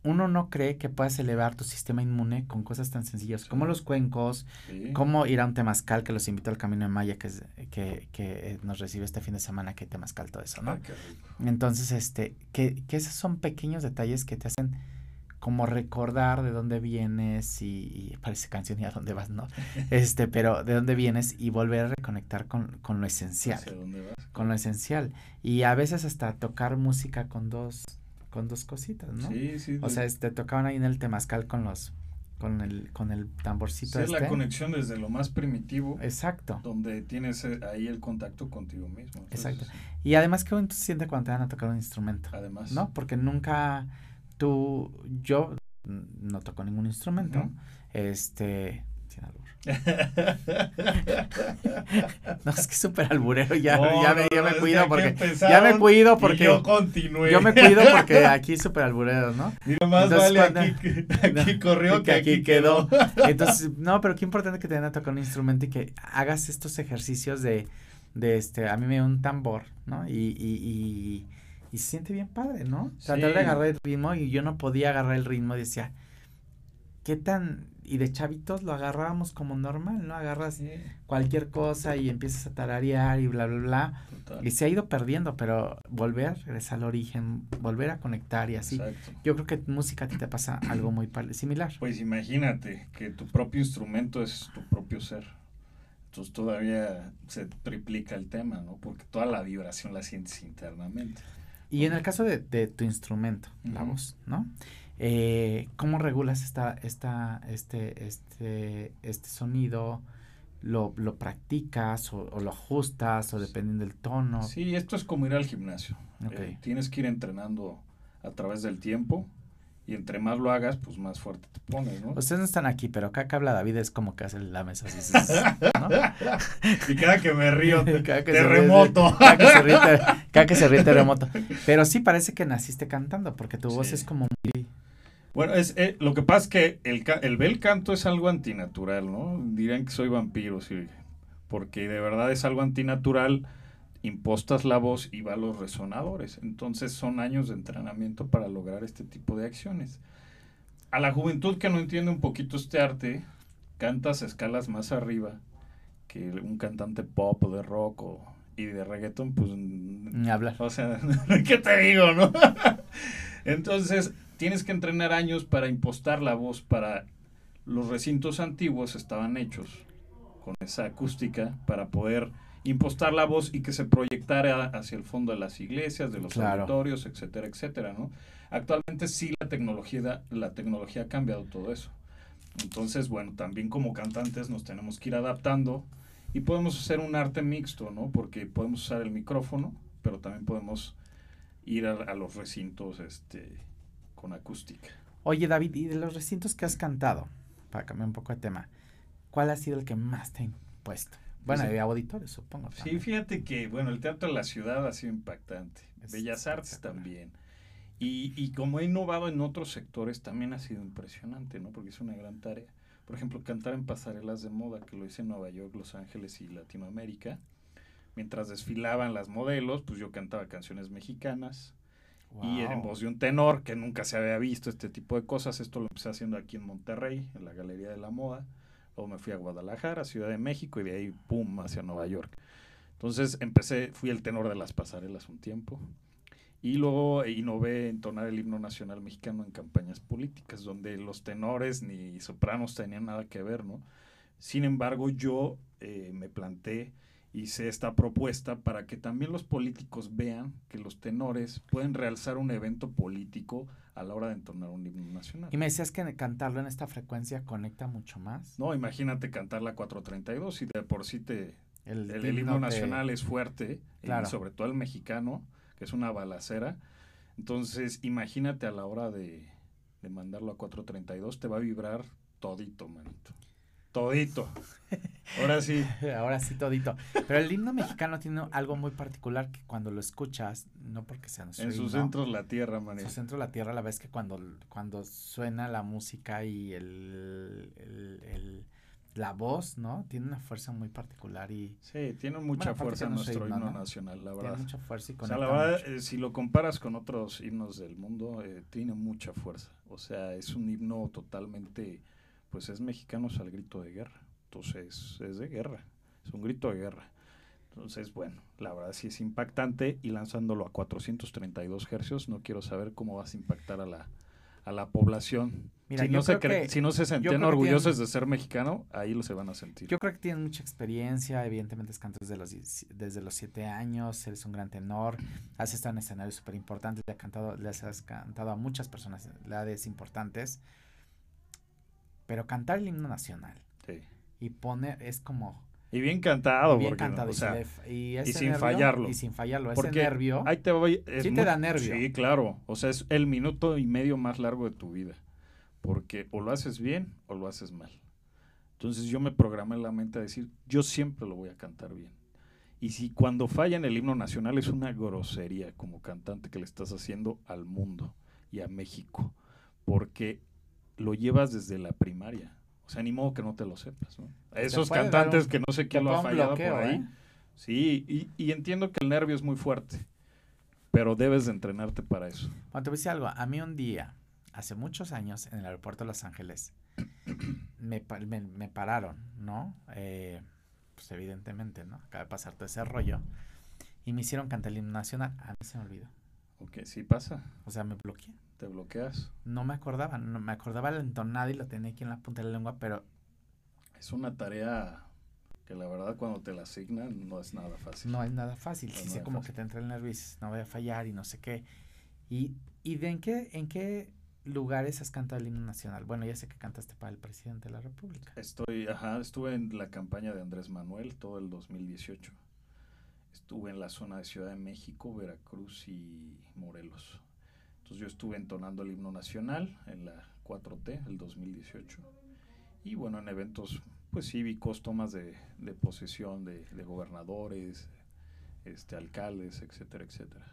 Speaker 1: uno no cree que puedas elevar tu sistema inmune con cosas tan sencillas como los cuencos,
Speaker 2: Sí.
Speaker 1: como ir a un temazcal que los invito al Camino de Maya que, es- que, que nos recibe este fin de semana, que temazcal, todo eso, ¿no?
Speaker 2: Ah, qué rico.
Speaker 1: Entonces, este, que, que esos son pequeños detalles que te hacen como recordar de dónde vienes y, y parece canción y a dónde vas, ¿no? Este, pero de dónde vienes y volver a reconectar con, con lo esencial,
Speaker 2: ¿Hacia dónde vas?
Speaker 1: con lo esencial. Y a veces hasta tocar música con dos, con dos cositas, ¿no?
Speaker 2: Sí, sí.
Speaker 1: O sea, este, tocaban ahí en el temazcal con los, con el, con el tamborcito
Speaker 2: sí, es la
Speaker 1: este.
Speaker 2: conexión desde lo más primitivo,
Speaker 1: Exacto.
Speaker 2: donde tienes eh, ahí el contacto contigo mismo. Entonces,
Speaker 1: Exacto. Y además qué bonito se siente cuando te van a tocar un instrumento.
Speaker 2: Además.
Speaker 1: ¿no? Porque nunca tú, yo no toco ningún instrumento, este, sin albur. No, es que es súper alburero, ya,
Speaker 2: No,
Speaker 1: ya me, ya me cuido porque, ya me cuido porque,
Speaker 2: yo continué.
Speaker 1: yo me cuido porque aquí es súper alburero, ¿no?
Speaker 2: Digo, más
Speaker 1: Entonces,
Speaker 2: vale
Speaker 1: cuando-
Speaker 2: aquí, aquí corrió que, aquí
Speaker 1: quedó.
Speaker 2: quedó.
Speaker 1: Entonces, no, pero qué importante que te den a tocar un instrumento y que hagas estos ejercicios de, de este, a mí me dio un tambor, ¿no? Y, y, y, y se siente bien padre, ¿no? Tratar de agarrar el ritmo y yo no podía agarrar el ritmo y decía, ¿qué tan? Y de chavitos lo agarrábamos como normal, ¿no? Agarras cualquier cosa y empiezas a tararear y bla, bla, bla.
Speaker 2: Total.
Speaker 1: Y se ha ido perdiendo, pero volver regresar al origen, volver a conectar y así.
Speaker 2: Exacto.
Speaker 1: Yo creo que en música a ti te pasa algo muy similar.
Speaker 2: Pues imagínate que tu propio instrumento es tu propio ser. Entonces todavía se triplica el tema, ¿no? Porque toda la vibración la sientes internamente.
Speaker 1: Y en el caso de, de tu instrumento, la voz, ¿no? Eh, ¿Cómo regulas esta, esta, este, este, este sonido? ¿Lo, lo practicas o, o lo ajustas o dependiendo del tono?
Speaker 2: Sí, esto es como ir al gimnasio. Eh, tienes que ir entrenando a través del tiempo y entre más lo hagas, pues más fuerte te pones, ¿no?
Speaker 1: Ustedes no están aquí, pero acá que habla David es como que hace la mesa así, ¿no?
Speaker 2: y cada que me río, te-
Speaker 1: Cada que se ríe,
Speaker 2: terremoto.
Speaker 1: Cada que se ríe, cada que se ríe terremoto. Pero sí parece que naciste cantando, porque tu voz
Speaker 2: Sí.
Speaker 1: es como muy...
Speaker 2: Bueno, es, eh, lo que pasa es que el, bel canto es algo antinatural, ¿no? Dirían que soy vampiro, sí, porque de verdad es algo antinatural, impostas la voz y va a los resonadores. Entonces son años de entrenamiento para lograr este tipo de acciones. A la juventud que no entiende un poquito este arte, cantas escalas más arriba que un cantante pop o de rock o, y de reggaeton, pues...
Speaker 1: Ni hablar.
Speaker 2: O sea, ¿qué te digo, no? Entonces, tienes que entrenar años para impostar la voz para los recintos antiguos estaban hechos con esa acústica para poder impostar la voz y que se proyectara hacia el fondo de las iglesias, de los
Speaker 1: Claro.
Speaker 2: auditorios, etcétera, etcétera, ¿no? Actualmente sí la tecnología la tecnología ha cambiado todo eso. Entonces, bueno, también como cantantes nos tenemos que ir adaptando y podemos hacer un arte mixto, ¿no? Porque podemos usar el micrófono, pero también podemos ir a, a los recintos este con acústica.
Speaker 1: Oye, David, y de los recintos que has cantado, para cambiar un poco de tema, ¿cuál ha sido el que más te ha impuesto? Bueno,
Speaker 2: Pues,
Speaker 1: de auditorios, supongo.
Speaker 2: Sí, fíjate que, bueno, el Teatro de la Ciudad ha sido impactante.
Speaker 1: Es
Speaker 2: Bellas Artes también. Y, y como he innovado en otros sectores, también ha sido impresionante, ¿no? Porque es una gran tarea. Por ejemplo, cantar en pasarelas de moda, que lo hice en Nueva York, Los Ángeles y Latinoamérica. Mientras desfilaban las modelos, pues yo cantaba canciones mexicanas. Y en voz de un tenor, que nunca se había visto este tipo de cosas. Esto lo empecé haciendo aquí en Monterrey, en la Galería de la Moda. Luego me fui a Guadalajara, Ciudad de México, y de ahí, pum, hacia Nueva York. Entonces empecé, fui el tenor de las pasarelas un tiempo. Y luego innové entonar el himno nacional mexicano en campañas políticas, donde los tenores ni sopranos tenían nada que ver, ¿no? Sin embargo, yo eh, me planté, hice esta propuesta para que también los políticos vean que los tenores pueden realzar un evento político a la hora de entonar un himno nacional.
Speaker 1: Y me decías que cantarlo en esta frecuencia conecta mucho más.
Speaker 2: No, imagínate cantar la 432 y de por sí te,
Speaker 1: El,
Speaker 2: el, el
Speaker 1: himno
Speaker 2: nacional es fuerte,
Speaker 1: Claro.
Speaker 2: y sobre todo el mexicano, que es una balacera. Entonces, imagínate a la hora de, de mandarlo a 432, te va a vibrar todito, manito. Todito. Ahora sí.
Speaker 1: Ahora sí, todito. Pero el himno mexicano tiene algo muy particular que cuando lo escuchas, no porque sea nuestro
Speaker 2: En sus
Speaker 1: himno,
Speaker 2: centros la tierra,
Speaker 1: en
Speaker 2: manito.
Speaker 1: su centro la tierra, la vez que cuando, cuando suena la música y el, el, el- la voz, ¿no? Tiene una fuerza muy particular y
Speaker 2: Sí, tiene mucha
Speaker 1: Bueno,
Speaker 2: fuerza nuestro
Speaker 1: himno,
Speaker 2: himno
Speaker 1: ¿no?
Speaker 2: nacional, la
Speaker 1: tiene
Speaker 2: verdad.
Speaker 1: mucha fuerza y
Speaker 2: O sea, la verdad, eh, si lo comparas con otros himnos del mundo, eh, tiene mucha fuerza. O sea, es un himno totalmente, pues es mexicanos al grito de guerra. Entonces, es de guerra, es un grito de guerra. Entonces, bueno, la verdad sí es impactante y lanzándolo a 432 hercios, no quiero saber cómo vas a impactar a la, a la población.
Speaker 1: Mira,
Speaker 2: si, no se
Speaker 1: que-
Speaker 2: si no se sentían orgullosos
Speaker 1: tienen-
Speaker 2: de ser mexicano, ahí lo se van a sentir.
Speaker 1: Yo creo que tiene mucha experiencia, evidentemente es cantor desde los, desde los siete años, él es un gran tenor, has estado en escenarios súper importantes, le, ha cantado, les has cantado a muchas personas edades importantes, pero cantar el himno nacional
Speaker 2: Sí.
Speaker 1: y poner, es como
Speaker 2: Y bien cantado,
Speaker 1: bien
Speaker 2: porque,
Speaker 1: cantado
Speaker 2: o
Speaker 1: y,
Speaker 2: sea,
Speaker 1: ese
Speaker 2: sin
Speaker 1: nervio-
Speaker 2: fallarlo.
Speaker 1: Y sin fallarlo, ese
Speaker 2: Porque
Speaker 1: nervio,
Speaker 2: Ahí te voy. es
Speaker 1: Sí te da nervio.
Speaker 2: Sí, claro. O sea, es el minuto y medio más largo de tu vida. Porque o lo haces bien o lo haces mal. Entonces yo me programé en la mente a decir, yo siempre lo voy a cantar bien. Y si cuando falla en el himno nacional es una grosería como cantante que le estás haciendo al mundo y a México. Porque lo llevas desde la primaria. O sea, ni modo que no te lo sepas, ¿no? A esos cantantes
Speaker 1: un-
Speaker 2: que no sé quién lo ha fallado
Speaker 1: bloqueo,
Speaker 2: por ahí.
Speaker 1: ¿eh?
Speaker 2: Sí, y, y entiendo que el nervio es muy fuerte, pero debes de entrenarte para eso.
Speaker 1: Bueno, te voy a decir algo. A mí un día, hace muchos años, en el aeropuerto de Los Ángeles, me, me pararon, ¿no? Eh, pues evidentemente, ¿no? Acaba de pasar todo ese rollo. Y me hicieron cantar el himno nacional. A mí se me olvidó.
Speaker 2: Ok, sí pasa,
Speaker 1: O sea, me bloqueé.
Speaker 2: Te bloqueas.
Speaker 1: No me acordaba. No me acordaba la entonada y lo tenía aquí en la punta de la lengua, pero
Speaker 2: Es una tarea que la verdad cuando te la asignan no es nada fácil.
Speaker 1: no es nada fácil. Sí,
Speaker 2: no
Speaker 1: sé como
Speaker 2: fácil.
Speaker 1: que te entra el nervio y dices, no voy a fallar y no sé qué. ¿Y, y de en qué, en qué lugares has cantado el himno nacional? Bueno, ya sé que cantaste para el presidente de la República.
Speaker 2: Estoy, ajá, estuve en la campaña de Andrés Manuel todo el 2018. Estuve en la zona de Ciudad de México, Veracruz y Morelos. Entonces yo estuve entonando el himno nacional en la 4T, el 2018. Y bueno, en eventos pues cívicos, tomas de, de posesión de, de gobernadores, este, alcaldes, etcétera, etcétera.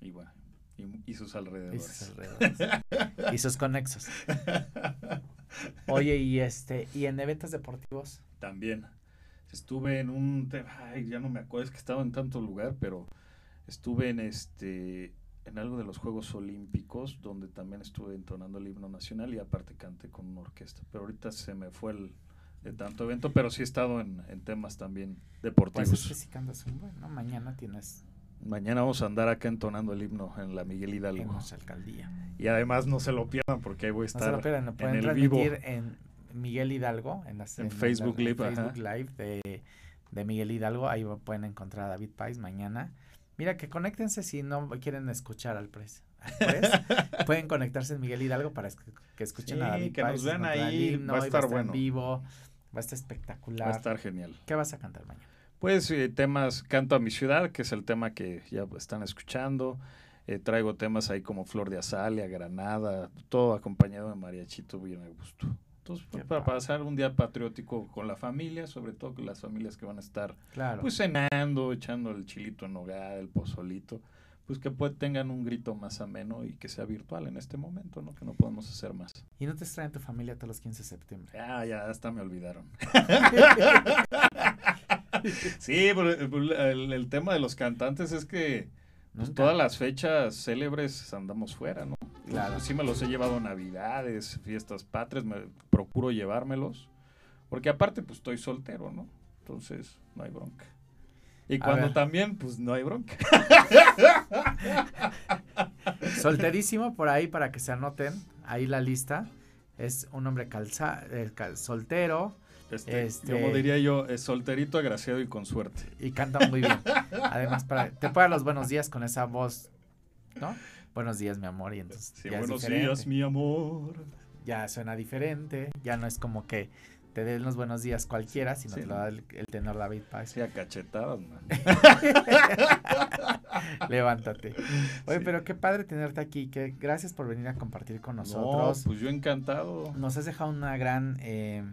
Speaker 2: Y bueno, y, y sus
Speaker 1: Y
Speaker 2: alrededores.
Speaker 1: sus alrededores. y sus conexos. Oye, y este, y en eventos deportivos,
Speaker 2: También. Estuve en un ay, ya no me acuerdo, es que estaba en tanto lugar, pero estuve en este en algo de los Juegos Olímpicos, donde también estuve entonando el himno nacional y aparte canté con una orquesta. Pero ahorita se me fue el de tanto evento, pero sí he estado en, en temas también
Speaker 1: pues
Speaker 2: deportivos.
Speaker 1: es que si cantas un buen, ¿no? Mañana tienes
Speaker 2: Mañana vamos a andar acá entonando el himno en la Miguel
Speaker 1: en
Speaker 2: Hidalgo.
Speaker 1: nuestra alcaldía.
Speaker 2: Y además no se lo pierdan porque ahí voy a
Speaker 1: No se
Speaker 2: estar
Speaker 1: lo pierdan, lo
Speaker 2: en
Speaker 1: pueden
Speaker 2: el vivo.
Speaker 1: en Miguel Hidalgo, en, las,
Speaker 2: En
Speaker 1: la-
Speaker 2: Facebook Live, ajá.
Speaker 1: Facebook Live de, de Miguel Hidalgo. Ahí pueden encontrar a David Pais mañana. Mira, que conéctense si no quieren escuchar al pres. al pres, pueden conectarse en Miguel Hidalgo para que escuchen a
Speaker 2: Sí,
Speaker 1: David
Speaker 2: que
Speaker 1: Pais.
Speaker 2: nos vean ahí,
Speaker 1: himno,
Speaker 2: va a estar
Speaker 1: en vivo, va a estar espectacular.
Speaker 2: Va a estar genial.
Speaker 1: ¿Qué vas a cantar mañana?
Speaker 2: Pues eh, temas Canto a mi ciudad, que es el tema que ya están escuchando. Eh, traigo temas ahí como Flor de Azalia, Granada, todo acompañado de mariachito bien a gusto. Entonces, pues, para
Speaker 1: padre.
Speaker 2: pasar un día patriótico con la familia, sobre todo con las familias que van a estar
Speaker 1: Claro.
Speaker 2: pues cenando, echando el chilito en hogar, el pozolito, pues que pues, tengan un grito más ameno y que sea virtual en este momento, ¿no? Que no podemos hacer más.
Speaker 1: y no te extraen tu familia todos los 15 de septiembre.
Speaker 2: Ah, ya hasta me olvidaron. sí, pero el tema de los cantantes es que pues, todas las fechas célebres andamos fuera, ¿no?
Speaker 1: Claro.
Speaker 2: Sí me los he llevado navidades, fiestas patrias, me procuro llevármelos, porque aparte pues estoy soltero, ¿no? Entonces no hay bronca. Y cuando también, pues no hay bronca.
Speaker 1: Solterísimo por ahí para que se anoten. Ahí la lista. Es un hombre calza, eh, cal- soltero
Speaker 2: Este,
Speaker 1: Este-
Speaker 2: Como diría yo, es solterito, agraciado y con suerte.
Speaker 1: y canta muy bien. Además, para, te puede dar los buenos días con esa voz, ¿no? Buenos días, mi amor. Y entonces
Speaker 2: Sí,
Speaker 1: ya es
Speaker 2: buenos
Speaker 1: diferente.
Speaker 2: días, mi amor.
Speaker 1: Ya suena diferente. Ya no es como que te den los buenos días cualquiera, sino
Speaker 2: Sí,
Speaker 1: te lo da el, el tenor David Paz.
Speaker 2: Sí, a cachetadas, man.
Speaker 1: Levántate. Oye,
Speaker 2: Sí.
Speaker 1: pero qué padre tenerte aquí. Que gracias por venir a compartir con
Speaker 2: No,
Speaker 1: nosotros.
Speaker 2: pues yo encantado.
Speaker 1: Nos has dejado una gran, eh,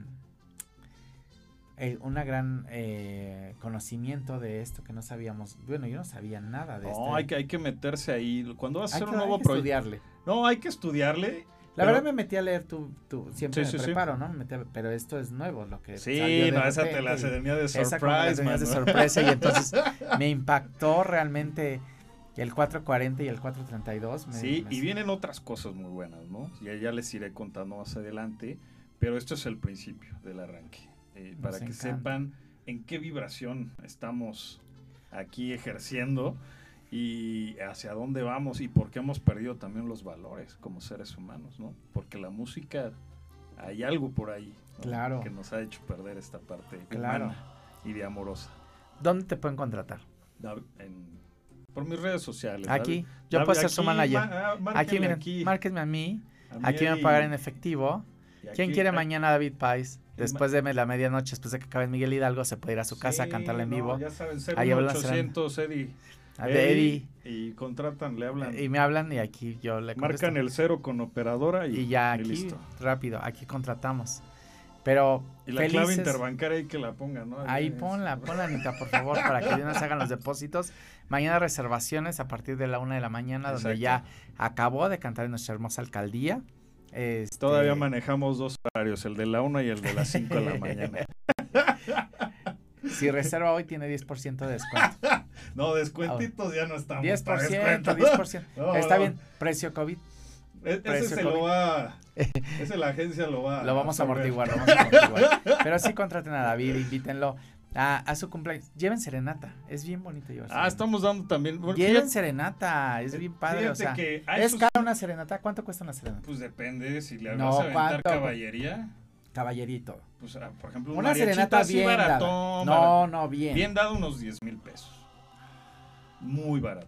Speaker 1: eh, una gran eh, conocimiento de esto que no sabíamos. Bueno, yo no sabía nada de esto.
Speaker 2: No, hay que, hay que meterse ahí. Cuando vas a hacer
Speaker 1: que-
Speaker 2: un nuevo proyecto. No, hay que estudiarle
Speaker 1: La
Speaker 2: Pero-
Speaker 1: verdad me metí a leer tu, tu siempre
Speaker 2: Sí,
Speaker 1: me
Speaker 2: sí.
Speaker 1: preparo, ¿no? Me metí a- pero esto es nuevo, lo que
Speaker 2: Sí,
Speaker 1: salió de
Speaker 2: no, esa te la venía de
Speaker 1: esa las
Speaker 2: surprise,
Speaker 1: venías de sorpresa y entonces me impactó realmente el 440 y el 432. me-
Speaker 2: Sí,
Speaker 1: me-
Speaker 2: y vienen otras cosas muy buenas, ¿no? Ya, ya les iré contando más adelante, pero esto es el principio del arranque, eh, para que
Speaker 1: encanta.
Speaker 2: sepan en qué vibración estamos aquí ejerciendo y hacia dónde vamos y por qué hemos perdido también los valores como seres humanos, ¿no? Porque la música, hay algo por ahí ¿no?
Speaker 1: Claro.
Speaker 2: que nos ha hecho perder esta parte
Speaker 1: Claro.
Speaker 2: humana y de amorosa.
Speaker 1: ¿Dónde te pueden contratar?
Speaker 2: En- por mis redes sociales.
Speaker 1: Aquí.
Speaker 2: David-
Speaker 1: Yo puedo ser su manager.
Speaker 2: ma- ah,
Speaker 1: Aquí, miren,
Speaker 2: aquí.
Speaker 1: márquenme a mí.
Speaker 2: A mí
Speaker 1: Aquí me pagar en efectivo. ¿Quién quiere mañana David Pais? Después de la medianoche, después de que acabe Miguel Hidalgo, se puede ir a su casa a cantarla en
Speaker 2: no,
Speaker 1: vivo.
Speaker 2: ya saben,
Speaker 1: Ahí hablan
Speaker 2: 0800 Eddie.
Speaker 1: A de Eddie.
Speaker 2: Y contratan, le hablan.
Speaker 1: Y me hablan y aquí yo le contesto.
Speaker 2: marcan el cero con operadora y,
Speaker 1: y ya
Speaker 2: y listo.
Speaker 1: rápido, aquí contratamos. Pero
Speaker 2: Y la clave interbancaria hay que la pongan, ¿no?
Speaker 1: Ahí
Speaker 2: Es-
Speaker 1: ponla, ponla Anita, por favor, para que una vez hagan los depósitos. Mañana reservaciones a partir de la una de la mañana, donde ya acabó de cantar en nuestra hermosa alcaldía. Este,
Speaker 2: Todavía manejamos dos horarios, el de la una y el de las 5 de la mañana.
Speaker 1: Si reserva hoy tiene 10% de descuento.
Speaker 2: No, descuentitos ya no estamos.
Speaker 1: 10%,
Speaker 2: para descuento.
Speaker 1: 10%.
Speaker 2: No,
Speaker 1: Está
Speaker 2: no.
Speaker 1: bien, precio COVID.
Speaker 2: E-
Speaker 1: Precio
Speaker 2: Ese se
Speaker 1: COVID.
Speaker 2: lo va. Ese la agencia lo va.
Speaker 1: Lo vamos a amortiguar, lo vamos a amortiguar. Pero sí contraten a David, invítenlo a, a su cumpleaños. Lleven serenata, es bien bonito llevar
Speaker 2: Ah,
Speaker 1: serenata.
Speaker 2: estamos dando también. bueno,
Speaker 1: Lleven
Speaker 2: fíjate-
Speaker 1: serenata, es bien padre, o sea.
Speaker 2: que
Speaker 1: ¿Es
Speaker 2: esos-
Speaker 1: cara una serenata? ¿Cuánto cuesta una serenata?
Speaker 2: Pues depende si le
Speaker 1: No,
Speaker 2: vas a aventar
Speaker 1: ¿cuánto?
Speaker 2: caballería.
Speaker 1: Caballerito.
Speaker 2: Pues, ah, por ejemplo, un
Speaker 1: Una serenata
Speaker 2: así
Speaker 1: bien dada.
Speaker 2: baratón,
Speaker 1: No, no, bien.
Speaker 2: Bien dado unos 10 mil pesos. Muy barata.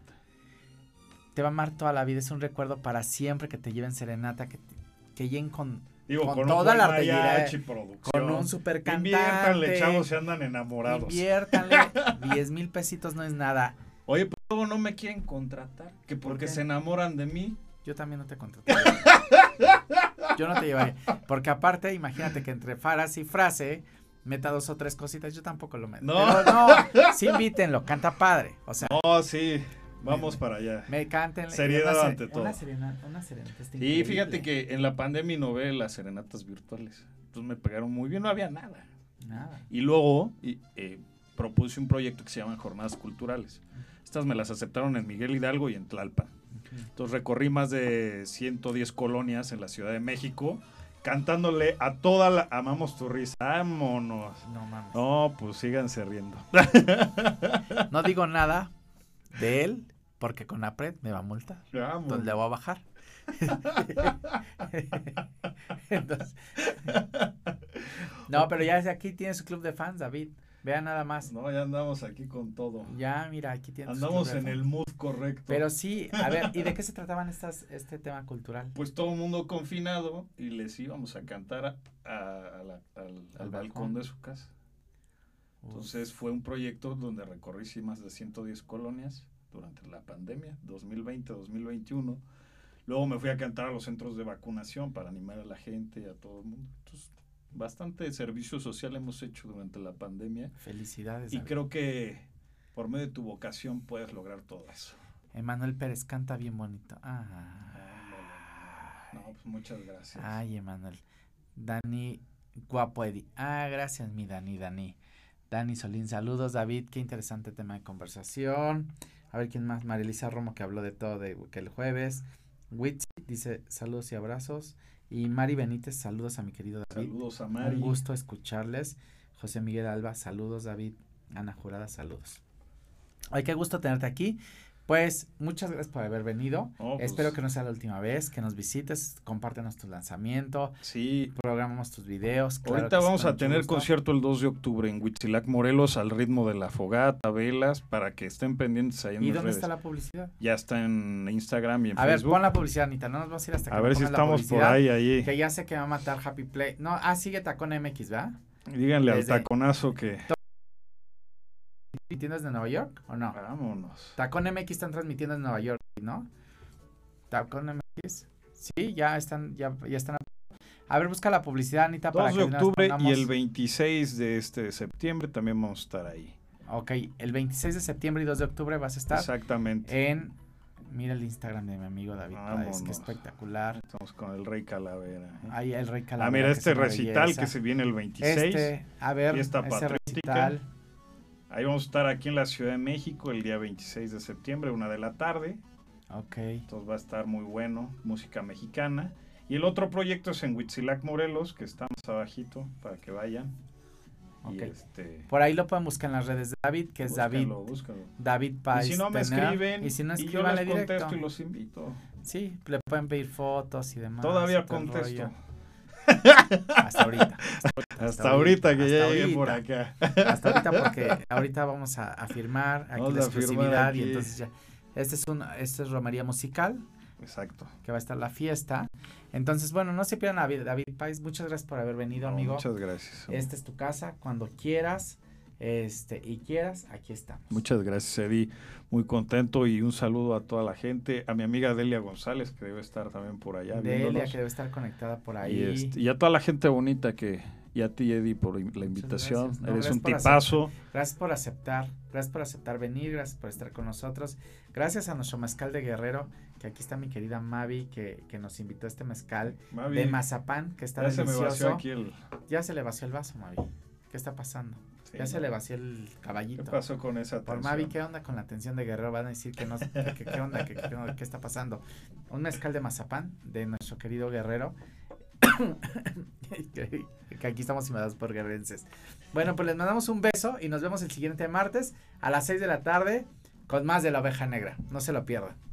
Speaker 1: Te va a amar toda la vida, es un recuerdo para siempre que te lleven serenata, que, te- que lleguen con,
Speaker 2: Digo,
Speaker 1: Con
Speaker 2: con,
Speaker 1: toda la artillería,
Speaker 2: mariachi, producción.
Speaker 1: con un super cantante.
Speaker 2: Inviértanle, chavos, se andan enamorados.
Speaker 1: Inviértanle 10 mil pesitos no es nada.
Speaker 2: Oye, pues luego no me quieren contratar. Que
Speaker 1: ¿Por
Speaker 2: porque se enamoran de mí.
Speaker 1: Yo también no te contrataría. Yo no te llevaría. Porque aparte, imagínate que entre faras y frase meta dos o tres cositas, yo tampoco lo meto.
Speaker 2: No.
Speaker 1: Pero no, sí invítenlo, canta padre. O sea,
Speaker 2: Oh, sí. Vamos para allá.
Speaker 1: me canten.
Speaker 2: Seriedad
Speaker 1: una
Speaker 2: ante todo.
Speaker 1: Una serenata, una serenata está
Speaker 2: Y
Speaker 1: increíble.
Speaker 2: fíjate que en la pandemia innové las serenatas virtuales. Entonces me pegaron muy bien, no había nada.
Speaker 1: Nada.
Speaker 2: Y luego y, eh, propuse un proyecto que se llama Jornadas Culturales. Estas me las aceptaron en Miguel Hidalgo y en Tlalpan. Entonces recorrí más de 110 colonias en la Ciudad de México, cantándole a toda la... Amamos tu risa, vámonos.
Speaker 1: No mames.
Speaker 2: No, pues síganse riendo.
Speaker 1: No digo nada de él porque con APRED me va a multar.
Speaker 2: Vámonos.
Speaker 1: Entonces le voy a bajar. Entonces, no, pero ya desde aquí tiene su club de fans, David. Vean nada más.
Speaker 2: No, ya andamos aquí con todo.
Speaker 1: Ya, mira, aquí tiene su
Speaker 2: Andamos en el mood correcto.
Speaker 1: Pero sí, a ver, ¿y de qué se trataban estas, este tema cultural?
Speaker 2: pues todo el mundo confinado y les íbamos a cantar a- a- a la- al, al
Speaker 1: Al
Speaker 2: balcón
Speaker 1: balcón.
Speaker 2: de su casa. Entonces fue un proyecto donde recorrí sí, más de 110 colonias durante la pandemia, 2020-2021. Luego me fui a cantar a los centros de vacunación para animar a la gente y a todo el mundo. Entonces, bastante servicio social hemos hecho durante la pandemia
Speaker 1: Felicidades.
Speaker 2: y creo que por medio de tu vocación puedes lograr todo eso.
Speaker 1: Emanuel Pérez canta bien bonito. Ah.
Speaker 2: No, pues muchas gracias.
Speaker 1: Ay, Emanuel. Dani, guapo Eddie. Ah, gracias, mi Dani, Dani. Dani Solín, saludos, David. Qué interesante tema de conversación. A ver quién más. Marilisa Romo, que habló de todo de que el jueves. Witsi dice saludos y abrazos. Y Mari Benítez, saludos a mi querido David.
Speaker 2: Saludos a Mari.
Speaker 1: Un gusto escucharles. José Miguel Alba, saludos, David. Ana Jurada, saludos. Ay, qué gusto tenerte aquí. Pues muchas gracias por haber venido.
Speaker 2: No, pues,
Speaker 1: Espero que no sea la última vez, que nos visites, compártenos tu lanzamiento,
Speaker 2: Sí,
Speaker 1: programamos tus videos. claro
Speaker 2: Ahorita vamos a tener concierto el 2 de octubre en Huitzilac, Morelos, al ritmo de la fogata, velas, para que estén pendientes ahí en
Speaker 1: ¿Y dónde
Speaker 2: redes.
Speaker 1: está la publicidad?
Speaker 2: Ya está en Instagram y en
Speaker 1: A ver,
Speaker 2: Facebook.
Speaker 1: pon la publicidad, Anita, no nos vamos a ir hasta que
Speaker 2: a ver si estamos por ahí, ahí.
Speaker 1: Que ya sé que va a matar Happy Play. No, ah, sigue Tacón MX, ¿verdad?
Speaker 2: Díganle al
Speaker 1: desde-
Speaker 2: taconazo que...
Speaker 1: ¿Transmitiendo desde Nueva York o no?
Speaker 2: Vámonos.
Speaker 1: Tacón MX están transmitiendo en Nueva York, ¿no? Tacón MX. Sí, ya están, ya, ya están. A ver, busca la publicidad, Anita, para
Speaker 2: 2
Speaker 1: que
Speaker 2: de octubre y el 26 de este de septiembre también vamos a estar ahí.
Speaker 1: Ok, el 26 de septiembre y 2 de octubre vas a estar
Speaker 2: Exactamente.
Speaker 1: en Mira el Instagram de mi amigo David Páez, que espectacular.
Speaker 2: Estamos con el Rey Calavera.
Speaker 1: ¿eh? Ahí el Rey
Speaker 2: Calavera. Ah, mira, este recital que se viene el 26. Este,
Speaker 1: a ver, ese recital.
Speaker 2: Ahí vamos a estar aquí en la Ciudad de México el día 26 de septiembre, una de la tarde.
Speaker 1: Ok.
Speaker 2: Entonces va a estar muy bueno, música mexicana. Y el otro proyecto es en Huitzilac, Morelos, que está más abajito, para que vayan.
Speaker 1: este... Por ahí lo pueden buscar en las redes de David, que es David. David Pais.
Speaker 2: Y si no me escriben,
Speaker 1: y si no
Speaker 2: y yo les contesto y los invito.
Speaker 1: Sí, le pueden pedir fotos y demás.
Speaker 2: Todavía contesto.
Speaker 1: Hasta ahorita.
Speaker 2: Hasta, ahorita, que ya llegue por acá.
Speaker 1: Hasta ahorita porque ahorita vamos a, firmar aquí la exclusividad y entonces ya. Este es un, este es romería musical.
Speaker 2: Exacto.
Speaker 1: Que va a estar la fiesta. Entonces, bueno, no se pierdan a David, Pais. Muchas gracias por haber venido, amigo.
Speaker 2: Muchas gracias.
Speaker 1: Esta es tu casa. Cuando quieras este y quieras, aquí estamos.
Speaker 2: Muchas gracias, Eddie. Muy contento y un saludo a toda la gente. A mi amiga Delia González, que debe estar también por allá.
Speaker 1: Delia, que debe estar conectada por ahí.
Speaker 2: Este, y, a toda la gente bonita que, y a ti, Eddie, por la invitación. Eres un tipazo.
Speaker 1: gracias por aceptar, gracias por aceptar venir, gracias por estar con nosotros. Gracias a nuestro mezcal de Guerrero, que aquí está mi querida Mavi, que, que nos invitó a este mezcal de mazapán, que está ya delicioso. Ya se le vació el vaso, Mavi. ¿Qué está pasando? Ya se le vació el caballito.
Speaker 2: ¿Qué pasó con esa
Speaker 1: Por Mavi, ¿qué onda con la atención de Guerrero? Van a decir que no, que, qué onda, que, qué está pasando. Un mezcal de mazapán de nuestro querido Guerrero. que aquí estamos invadados por guerrerenses. Bueno, pues les mandamos un beso y nos vemos el siguiente martes a las 6 de la tarde con más de la oveja negra. No se lo pierdan.